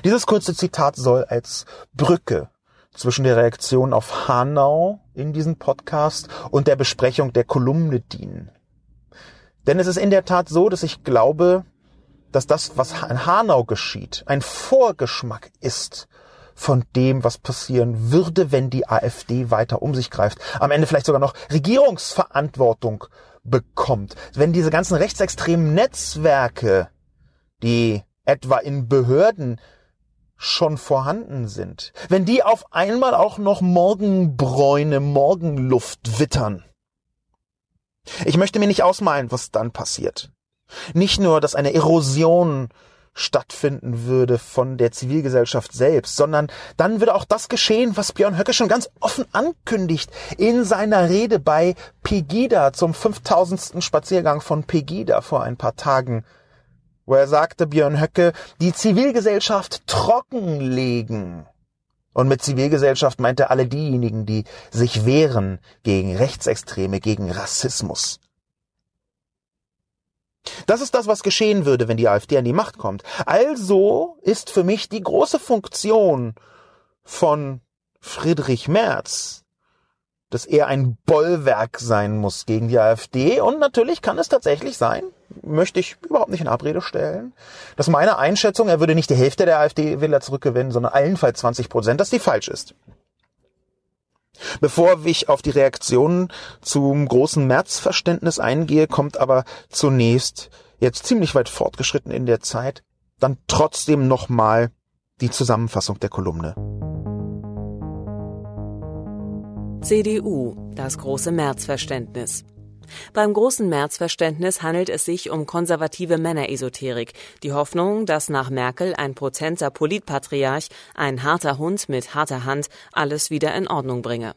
[SPEAKER 2] Dieses kurze Zitat soll als Brücke zwischen der Reaktion auf Hanau in diesem Podcast und der Besprechung der Kolumne dienen. Denn es ist in der Tat so, dass ich glaube, dass das, was in Hanau geschieht, ein Vorgeschmack ist von dem, was passieren würde, wenn die AfD weiter um sich greift. Am Ende vielleicht sogar noch Regierungsverantwortung bekommt. Wenn diese ganzen rechtsextremen Netzwerke, die etwa in Behörden schon vorhanden sind, wenn die auf einmal auch noch Morgenbräune, Morgenluft wittern. Ich möchte mir nicht ausmalen, was dann passiert. Nicht nur, dass eine Erosion stattfinden würde von der Zivilgesellschaft selbst, sondern dann würde auch das geschehen, was Björn Höcke schon ganz offen ankündigt in seiner Rede bei Pegida zum 5000. Spaziergang von Pegida vor ein paar Tagen, wo er sagte, Björn Höcke, die Zivilgesellschaft trockenlegen. Und mit Zivilgesellschaft meint er alle diejenigen, die sich wehren gegen Rechtsextreme, gegen Rassismus. Das ist das, was geschehen würde, wenn die AfD an die Macht kommt. Also ist für mich die große Funktion von Friedrich Merz, dass er ein Bollwerk sein muss gegen die AfD. Und natürlich kann es tatsächlich sein, möchte ich überhaupt nicht in Abrede stellen, dass meine Einschätzung, er würde nicht die Hälfte der AfD-Wähler zurückgewinnen, sondern allenfalls 20 Prozent, dass die falsch ist. Bevor ich auf die Reaktionen zum großen Märzverständnis eingehe, kommt aber zunächst, jetzt ziemlich weit fortgeschritten in der Zeit, dann trotzdem nochmal die Zusammenfassung der Kolumne.
[SPEAKER 1] CDU, das große Märzverständnis. Beim großen Märzverständnis handelt es sich um konservative Männeresoterik, die Hoffnung, dass nach Merkel ein potenter Politpatriarch, ein harter Hund mit harter Hand, alles wieder in Ordnung bringe.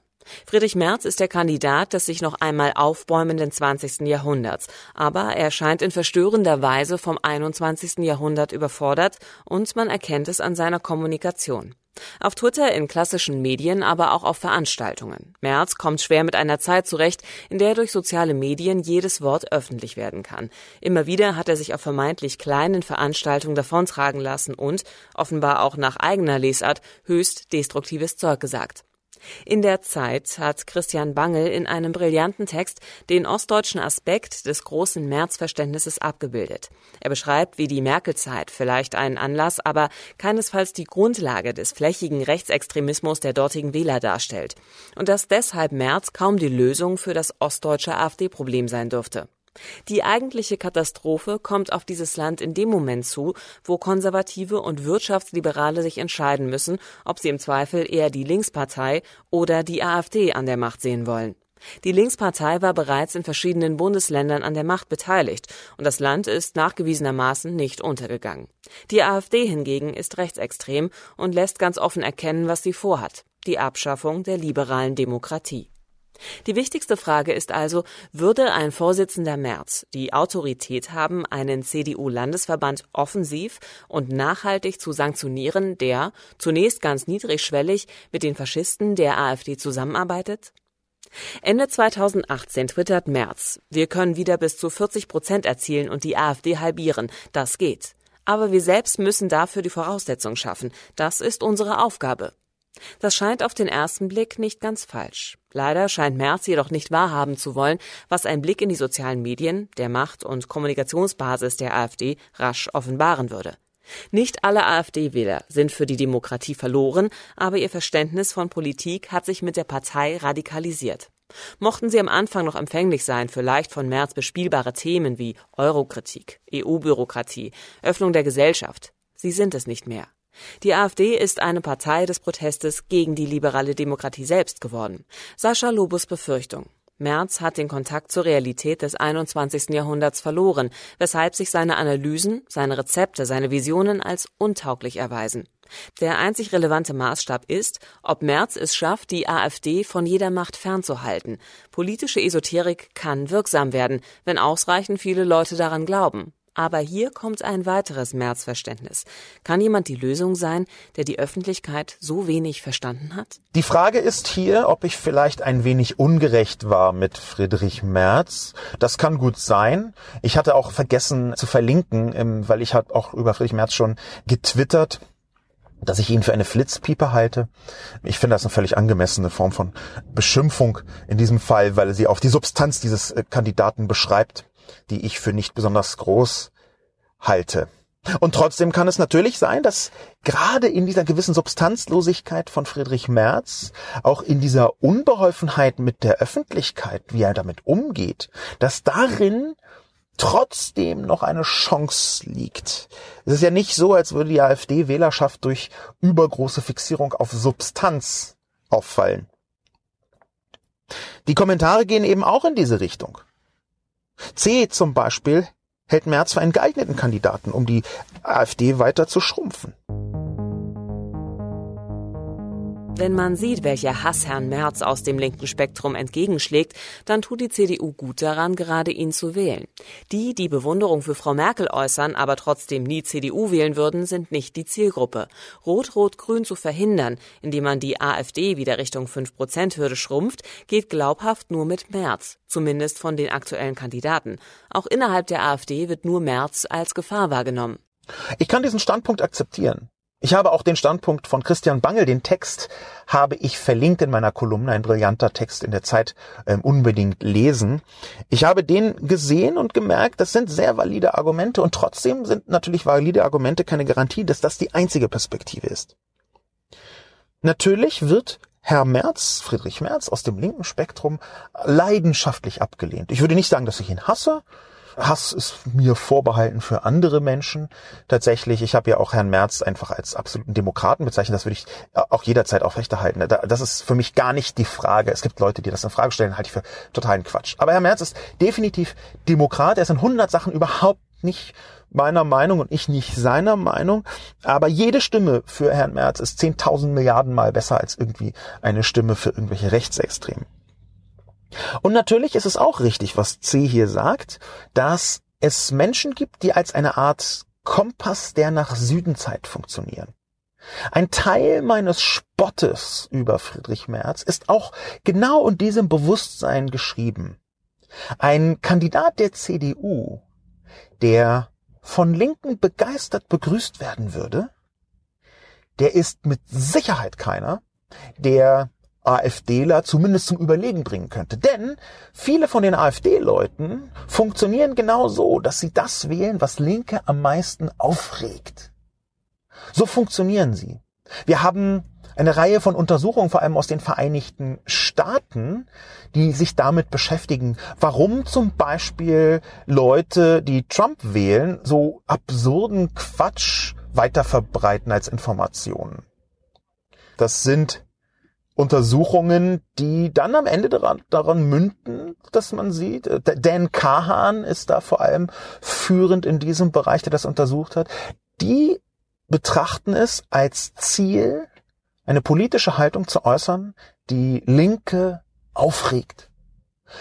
[SPEAKER 1] Friedrich Merz ist der Kandidat des sich noch einmal aufbäumenden 20. Jahrhunderts, aber er scheint in verstörender Weise vom 21. Jahrhundert überfordert und man erkennt es an seiner Kommunikation. Auf Twitter, in klassischen Medien, aber auch auf Veranstaltungen. Merz kommt schwer mit einer Zeit zurecht, in der durch soziale Medien jedes Wort öffentlich werden kann. Immer wieder hat er sich auf vermeintlich kleinen Veranstaltungen davontragen lassen und, offenbar auch nach eigener Lesart, höchst destruktives Zeug gesagt. In der Zeit hat Christian Bangel in einem brillanten Text den ostdeutschen Aspekt des großen Märzverständnisses abgebildet. Er beschreibt, wie die Merkelzeit vielleicht einen Anlass, aber keinesfalls die Grundlage des flächigen Rechtsextremismus der dortigen Wähler darstellt. Und dass deshalb Merz kaum die Lösung für das ostdeutsche AfD-Problem sein dürfte. Die eigentliche Katastrophe kommt auf dieses Land in dem Moment zu, wo Konservative und Wirtschaftsliberale sich entscheiden müssen, ob sie im Zweifel eher die Linkspartei oder die AfD an der Macht sehen wollen. Die Linkspartei war bereits in verschiedenen Bundesländern an der Macht beteiligt und das Land ist nachgewiesenermaßen nicht untergegangen. Die AfD hingegen ist rechtsextrem und lässt ganz offen erkennen, was sie vorhat die Abschaffung der liberalen Demokratie. Die wichtigste Frage ist also, würde ein Vorsitzender März die Autorität haben, einen CDU-Landesverband offensiv und nachhaltig zu sanktionieren, der, zunächst ganz niedrigschwellig, mit den Faschisten der AfD zusammenarbeitet? Ende 2018 twittert Merz, wir können wieder bis zu 40 Prozent erzielen und die AfD halbieren. Das geht. Aber wir selbst müssen dafür die Voraussetzungen schaffen. Das ist unsere Aufgabe. Das scheint auf den ersten Blick nicht ganz falsch. Leider scheint Merz jedoch nicht wahrhaben zu wollen, was ein Blick in die sozialen Medien, der Macht- und Kommunikationsbasis der AfD rasch offenbaren würde. Nicht alle AfD-Wähler sind für die Demokratie verloren, aber ihr Verständnis von Politik hat sich mit der Partei radikalisiert. Mochten sie am Anfang noch empfänglich sein für leicht von März bespielbare Themen wie Eurokritik, EU-Bürokratie, Öffnung der Gesellschaft, sie sind es nicht mehr. Die AfD ist eine Partei des Protestes gegen die liberale Demokratie selbst geworden. Sascha Lobus Befürchtung. Merz hat den Kontakt zur Realität des 21. Jahrhunderts verloren, weshalb sich seine Analysen, seine Rezepte, seine Visionen als untauglich erweisen. Der einzig relevante Maßstab ist, ob Merz es schafft, die AfD von jeder Macht fernzuhalten. Politische Esoterik kann wirksam werden, wenn ausreichend viele Leute daran glauben. Aber hier kommt ein weiteres Märzverständnis. Kann jemand die Lösung sein, der die Öffentlichkeit so wenig verstanden hat?
[SPEAKER 2] Die Frage ist hier, ob ich vielleicht ein wenig ungerecht war mit Friedrich Merz. Das kann gut sein. Ich hatte auch vergessen zu verlinken, ähm, weil ich habe auch über Friedrich Merz schon getwittert dass ich ihn für eine Flitzpiepe halte. Ich finde das eine völlig angemessene Form von Beschimpfung in diesem Fall, weil sie auf die Substanz dieses äh, Kandidaten beschreibt die ich für nicht besonders groß halte. Und trotzdem kann es natürlich sein, dass gerade in dieser gewissen Substanzlosigkeit von Friedrich Merz, auch in dieser Unbeholfenheit mit der Öffentlichkeit, wie er damit umgeht, dass darin trotzdem noch eine Chance liegt. Es ist ja nicht so, als würde die AfD-Wählerschaft durch übergroße Fixierung auf Substanz auffallen. Die Kommentare gehen eben auch in diese Richtung. C zum Beispiel hält Merz für einen geeigneten Kandidaten, um die AfD weiter zu schrumpfen.
[SPEAKER 1] Wenn man sieht, welcher Hass Herrn Merz aus dem linken Spektrum entgegenschlägt, dann tut die CDU gut daran, gerade ihn zu wählen. Die, die Bewunderung für Frau Merkel äußern, aber trotzdem nie CDU wählen würden, sind nicht die Zielgruppe. Rot-Rot-Grün zu verhindern, indem man die AfD wieder Richtung 5-Prozent-Hürde schrumpft, geht glaubhaft nur mit Merz, zumindest von den aktuellen Kandidaten. Auch innerhalb der AfD wird nur Merz als Gefahr wahrgenommen.
[SPEAKER 2] Ich kann diesen Standpunkt akzeptieren. Ich habe auch den Standpunkt von Christian Bangel, den Text habe ich verlinkt in meiner Kolumne, ein brillanter Text in der Zeit, ähm, unbedingt lesen. Ich habe den gesehen und gemerkt, das sind sehr valide Argumente und trotzdem sind natürlich valide Argumente keine Garantie, dass das die einzige Perspektive ist. Natürlich wird Herr Merz, Friedrich Merz aus dem linken Spektrum leidenschaftlich abgelehnt. Ich würde nicht sagen, dass ich ihn hasse, Hass ist mir vorbehalten für andere Menschen. Tatsächlich, ich habe ja auch Herrn Merz einfach als absoluten Demokraten bezeichnet. Das würde ich auch jederzeit aufrechterhalten. Das ist für mich gar nicht die Frage. Es gibt Leute, die das in Frage stellen, halte ich für totalen Quatsch. Aber Herr Merz ist definitiv Demokrat. Er ist in 100 Sachen überhaupt nicht meiner Meinung und ich nicht seiner Meinung. Aber jede Stimme für Herrn Merz ist 10.000 Milliarden Mal besser als irgendwie eine Stimme für irgendwelche Rechtsextremen. Und natürlich ist es auch richtig, was C hier sagt, dass es Menschen gibt, die als eine Art Kompass der nach Südenzeit funktionieren. Ein Teil meines Spottes über Friedrich Merz ist auch genau in diesem Bewusstsein geschrieben. Ein Kandidat der CDU, der von Linken begeistert begrüßt werden würde, der ist mit Sicherheit keiner, der AfDler zumindest zum Überlegen bringen könnte. Denn viele von den AfD-Leuten funktionieren genau so, dass sie das wählen, was Linke am meisten aufregt. So funktionieren sie. Wir haben eine Reihe von Untersuchungen, vor allem aus den Vereinigten Staaten, die sich damit beschäftigen, warum zum Beispiel Leute, die Trump wählen, so absurden Quatsch weiter verbreiten als Informationen. Das sind Untersuchungen, die dann am Ende daran, daran münden, dass man sieht, äh, Dan Kahan ist da vor allem führend in diesem Bereich, der das untersucht hat, die betrachten es als Ziel, eine politische Haltung zu äußern, die Linke aufregt.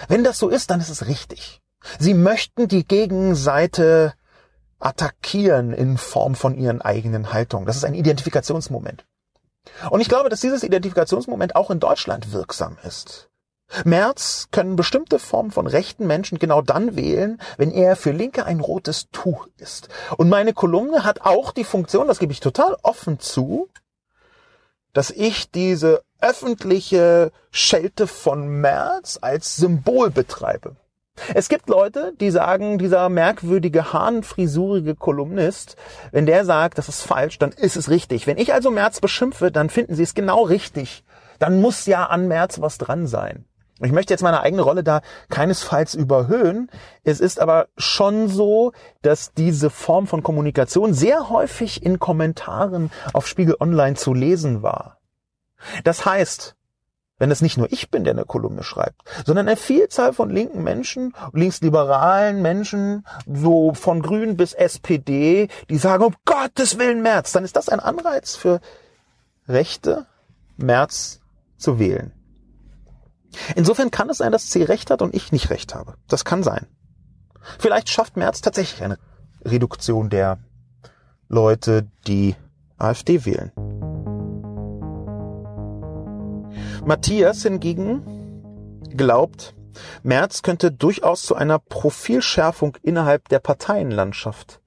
[SPEAKER 2] Wenn das so ist, dann ist es richtig. Sie möchten die Gegenseite attackieren in Form von ihren eigenen Haltungen. Das ist ein Identifikationsmoment. Und ich glaube, dass dieses Identifikationsmoment auch in Deutschland wirksam ist. Merz können bestimmte Formen von rechten Menschen genau dann wählen, wenn er für Linke ein rotes Tuch ist. Und meine Kolumne hat auch die Funktion, das gebe ich total offen zu, dass ich diese öffentliche Schelte von Merz als Symbol betreibe. Es gibt Leute, die sagen, dieser merkwürdige, hahnfrisurige Kolumnist, wenn der sagt, das ist falsch, dann ist es richtig. Wenn ich also Merz beschimpfe, dann finden sie es genau richtig. Dann muss ja an Merz was dran sein. Ich möchte jetzt meine eigene Rolle da keinesfalls überhöhen. Es ist aber schon so, dass diese Form von Kommunikation sehr häufig in Kommentaren auf Spiegel Online zu lesen war. Das heißt, wenn es nicht nur ich bin, der eine Kolumne schreibt, sondern eine Vielzahl von linken Menschen, linksliberalen Menschen, so von Grün bis SPD, die sagen, um Gottes Willen März, dann ist das ein Anreiz für Rechte, März zu wählen. Insofern kann es sein, dass C recht hat und ich nicht recht habe. Das kann sein. Vielleicht schafft März tatsächlich eine Reduktion der Leute, die AfD wählen. Matthias hingegen glaubt, Merz könnte durchaus zu einer Profilschärfung innerhalb der Parteienlandschaft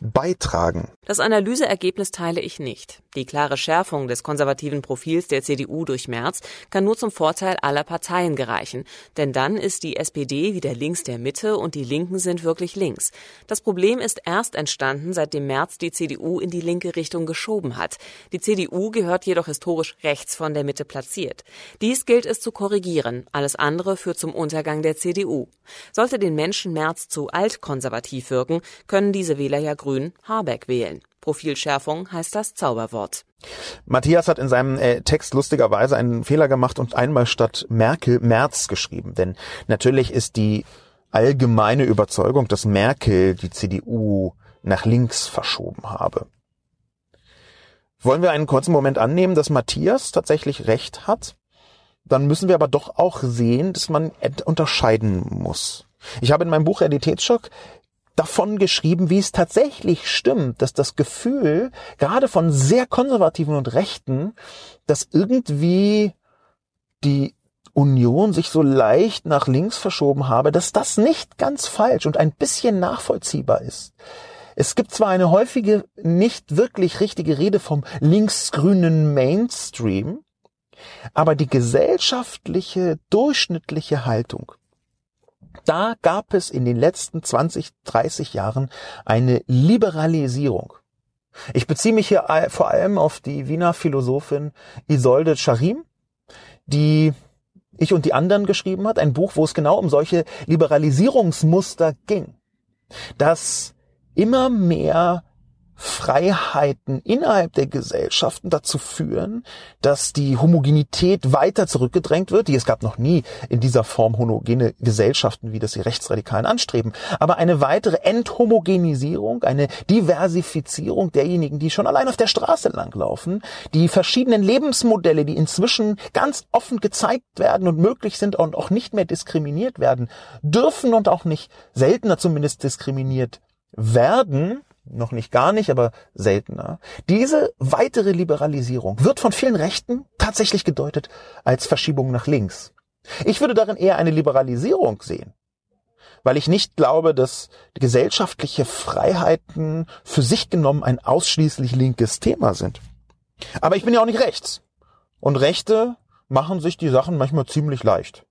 [SPEAKER 2] beitragen.
[SPEAKER 1] Das Analyseergebnis teile ich nicht. Die klare Schärfung des konservativen Profils der CDU durch März kann nur zum Vorteil aller Parteien gereichen. Denn dann ist die SPD wieder links der Mitte und die Linken sind wirklich links. Das Problem ist erst entstanden, seitdem März die CDU in die linke Richtung geschoben hat. Die CDU gehört jedoch historisch rechts von der Mitte platziert. Dies gilt es zu korrigieren. Alles andere führt zum Untergang der CDU. Sollte den Menschen März zu altkonservativ wirken, können diese Wähler ja grün Habeck wählen. Profilschärfung heißt das Zauberwort.
[SPEAKER 2] Matthias hat in seinem äh, Text lustigerweise einen Fehler gemacht und einmal statt Merkel Merz geschrieben. Denn natürlich ist die allgemeine Überzeugung, dass Merkel die CDU nach links verschoben habe. Wollen wir einen kurzen Moment annehmen, dass Matthias tatsächlich recht hat? Dann müssen wir aber doch auch sehen, dass man unterscheiden muss. Ich habe in meinem Buch Realitätsschock davon geschrieben, wie es tatsächlich stimmt, dass das Gefühl, gerade von sehr konservativen und Rechten, dass irgendwie die Union sich so leicht nach links verschoben habe, dass das nicht ganz falsch und ein bisschen nachvollziehbar ist. Es gibt zwar eine häufige, nicht wirklich richtige Rede vom linksgrünen Mainstream, aber die gesellschaftliche, durchschnittliche Haltung da gab es in den letzten 20, 30 Jahren eine Liberalisierung. Ich beziehe mich hier vor allem auf die Wiener Philosophin Isolde Charim, die ich und die anderen geschrieben hat, ein Buch, wo es genau um solche Liberalisierungsmuster ging, dass immer mehr Freiheiten innerhalb der Gesellschaften dazu führen, dass die Homogenität weiter zurückgedrängt wird. Die es gab noch nie in dieser Form homogene Gesellschaften, wie das die Rechtsradikalen anstreben. Aber eine weitere Enthomogenisierung, eine Diversifizierung derjenigen, die schon allein auf der Straße langlaufen, die verschiedenen Lebensmodelle, die inzwischen ganz offen gezeigt werden und möglich sind und auch nicht mehr diskriminiert werden, dürfen und auch nicht seltener zumindest diskriminiert werden, noch nicht gar nicht, aber seltener. Diese weitere Liberalisierung wird von vielen Rechten tatsächlich gedeutet als Verschiebung nach links. Ich würde darin eher eine Liberalisierung sehen, weil ich nicht glaube, dass gesellschaftliche Freiheiten für sich genommen ein ausschließlich linkes Thema sind. Aber ich bin ja auch nicht rechts. Und Rechte machen sich die Sachen manchmal ziemlich leicht.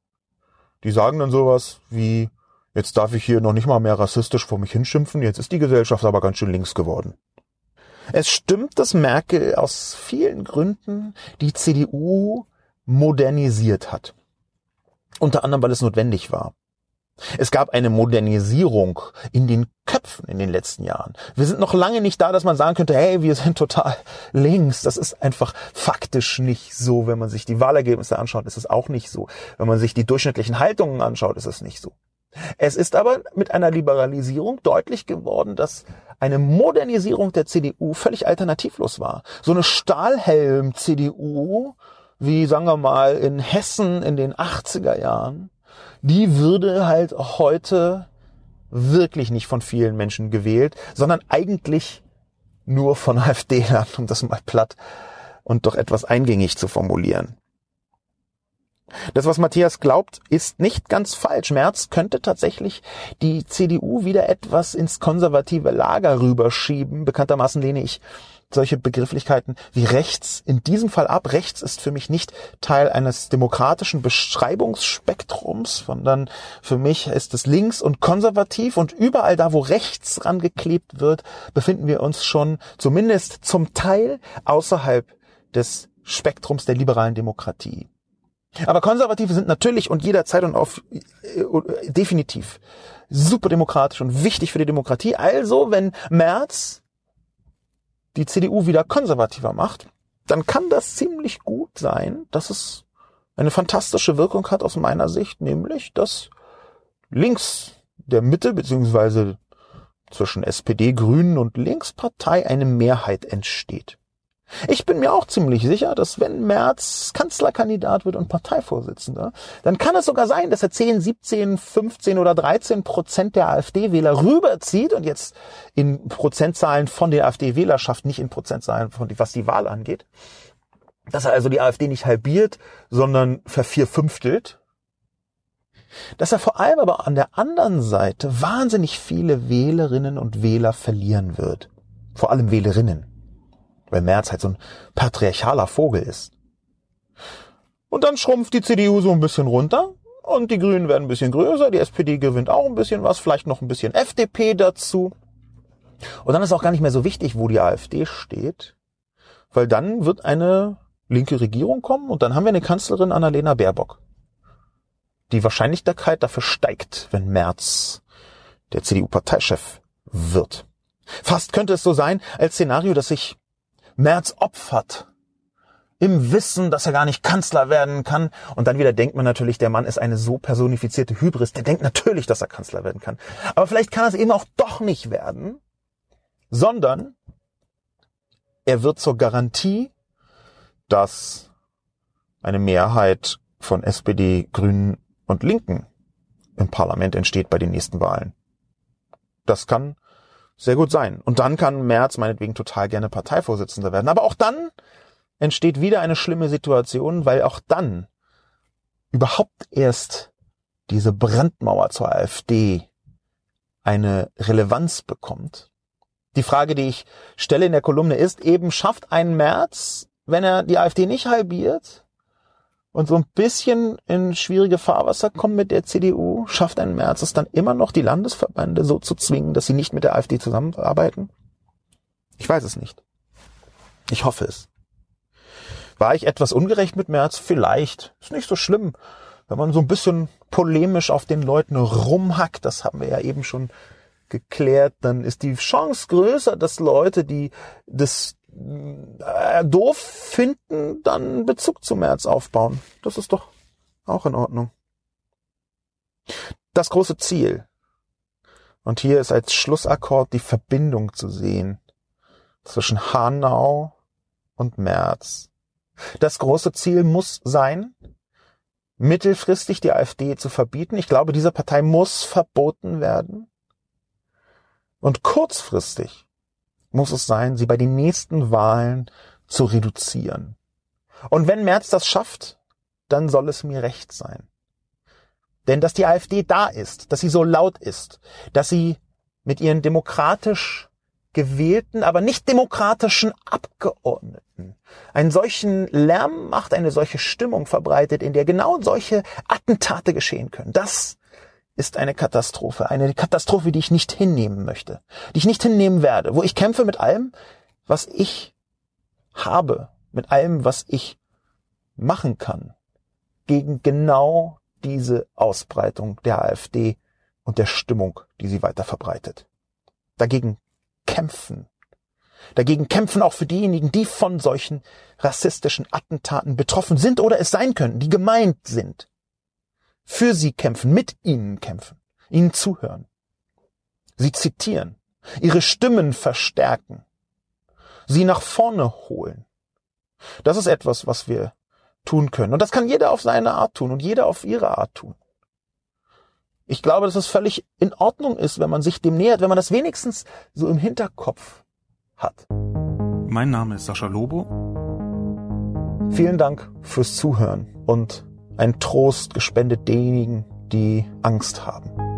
[SPEAKER 2] Die sagen dann sowas wie, Jetzt darf ich hier noch nicht mal mehr rassistisch vor mich hinschimpfen, jetzt ist die Gesellschaft aber ganz schön links geworden. Es stimmt, dass Merkel aus vielen Gründen die CDU modernisiert hat. Unter anderem, weil es notwendig war. Es gab eine Modernisierung in den Köpfen in den letzten Jahren. Wir sind noch lange nicht da, dass man sagen könnte, hey, wir sind total links. Das ist einfach faktisch nicht so. Wenn man sich die Wahlergebnisse anschaut, ist es auch nicht so. Wenn man sich die durchschnittlichen Haltungen anschaut, ist es nicht so. Es ist aber mit einer Liberalisierung deutlich geworden, dass eine Modernisierung der CDU völlig alternativlos war. So eine Stahlhelm-CDU wie sagen wir mal in Hessen in den 80er Jahren, die würde halt heute wirklich nicht von vielen Menschen gewählt, sondern eigentlich nur von AfD-Lern, um das mal platt und doch etwas eingängig zu formulieren. Das, was Matthias glaubt, ist nicht ganz falsch. Merz könnte tatsächlich die CDU wieder etwas ins konservative Lager rüberschieben. Bekanntermaßen lehne ich solche Begrifflichkeiten wie rechts in diesem Fall ab. Rechts ist für mich nicht Teil eines demokratischen Beschreibungsspektrums, sondern für mich ist es links und konservativ und überall da, wo rechts rangeklebt wird, befinden wir uns schon zumindest zum Teil außerhalb des Spektrums der liberalen Demokratie. Aber Konservative sind natürlich und jederzeit und auf äh, definitiv super demokratisch und wichtig für die Demokratie. Also, wenn Merz die CDU wieder konservativer macht, dann kann das ziemlich gut sein, dass es eine fantastische Wirkung hat aus meiner Sicht, nämlich dass links der Mitte beziehungsweise zwischen SPD, Grünen und Linkspartei eine Mehrheit entsteht. Ich bin mir auch ziemlich sicher, dass wenn Merz Kanzlerkandidat wird und Parteivorsitzender, dann kann es sogar sein, dass er 10, 17, 15 oder 13 Prozent der AfD-Wähler rüberzieht und jetzt in Prozentzahlen von der AfD-Wählerschaft, nicht in Prozentzahlen von was die Wahl angeht. Dass er also die AfD nicht halbiert, sondern vervierfünftelt. Dass er vor allem aber an der anderen Seite wahnsinnig viele Wählerinnen und Wähler verlieren wird. Vor allem Wählerinnen weil Merz halt so ein patriarchaler Vogel ist. Und dann schrumpft die CDU so ein bisschen runter und die Grünen werden ein bisschen größer, die SPD gewinnt auch ein bisschen was, vielleicht noch ein bisschen FDP dazu. Und dann ist auch gar nicht mehr so wichtig, wo die AfD steht, weil dann wird eine linke Regierung kommen und dann haben wir eine Kanzlerin Annalena Baerbock. Die Wahrscheinlichkeit dafür steigt, wenn Merz der CDU-Parteichef wird. Fast könnte es so sein als Szenario, dass sich Merz opfert. Im Wissen, dass er gar nicht Kanzler werden kann. Und dann wieder denkt man natürlich, der Mann ist eine so personifizierte Hybris. Der denkt natürlich, dass er Kanzler werden kann. Aber vielleicht kann er es eben auch doch nicht werden, sondern er wird zur Garantie, dass eine Mehrheit von SPD, Grünen und Linken im Parlament entsteht bei den nächsten Wahlen. Das kann sehr gut sein. Und dann kann Merz meinetwegen total gerne Parteivorsitzender werden. Aber auch dann entsteht wieder eine schlimme Situation, weil auch dann überhaupt erst diese Brandmauer zur AfD eine Relevanz bekommt. Die Frage, die ich stelle in der Kolumne ist eben, schafft ein Merz, wenn er die AfD nicht halbiert, und so ein bisschen in schwierige Fahrwasser kommen mit der CDU, schafft ein März es dann immer noch, die Landesverbände so zu zwingen, dass sie nicht mit der AfD zusammenarbeiten? Ich weiß es nicht. Ich hoffe es. War ich etwas ungerecht mit März? Vielleicht. Ist nicht so schlimm. Wenn man so ein bisschen polemisch auf den Leuten rumhackt, das haben wir ja eben schon geklärt, dann ist die Chance größer, dass Leute, die das äh, doof finden, dann Bezug zu März aufbauen. Das ist doch auch in Ordnung. Das große Ziel. Und hier ist als Schlussakkord die Verbindung zu sehen zwischen Hanau und März. Das große Ziel muss sein, mittelfristig die AfD zu verbieten. Ich glaube, diese Partei muss verboten werden. Und kurzfristig muss es sein, sie bei den nächsten Wahlen zu reduzieren. Und wenn Merz das schafft, dann soll es mir recht sein. Denn dass die AfD da ist, dass sie so laut ist, dass sie mit ihren demokratisch gewählten, aber nicht demokratischen Abgeordneten einen solchen Lärm macht, eine solche Stimmung verbreitet, in der genau solche Attentate geschehen können. Das ist eine Katastrophe. Eine Katastrophe, die ich nicht hinnehmen möchte. Die ich nicht hinnehmen werde. Wo ich kämpfe mit allem, was ich habe. Mit allem, was ich machen kann. Gegen genau diese Ausbreitung der AfD und der Stimmung, die sie weiter verbreitet. Dagegen kämpfen. Dagegen kämpfen auch für diejenigen, die von solchen rassistischen Attentaten betroffen sind oder es sein können, die gemeint sind für sie kämpfen, mit ihnen kämpfen, ihnen zuhören, sie zitieren, ihre Stimmen verstärken, sie nach vorne holen. Das ist etwas, was wir tun können. Und das kann jeder auf seine Art tun und jeder auf ihre Art tun. Ich glaube, dass es völlig in Ordnung ist, wenn man sich dem nähert, wenn man das wenigstens so im Hinterkopf hat.
[SPEAKER 3] Mein Name ist Sascha Lobo.
[SPEAKER 2] Vielen Dank fürs Zuhören und ein Trost gespendet denjenigen, die Angst haben.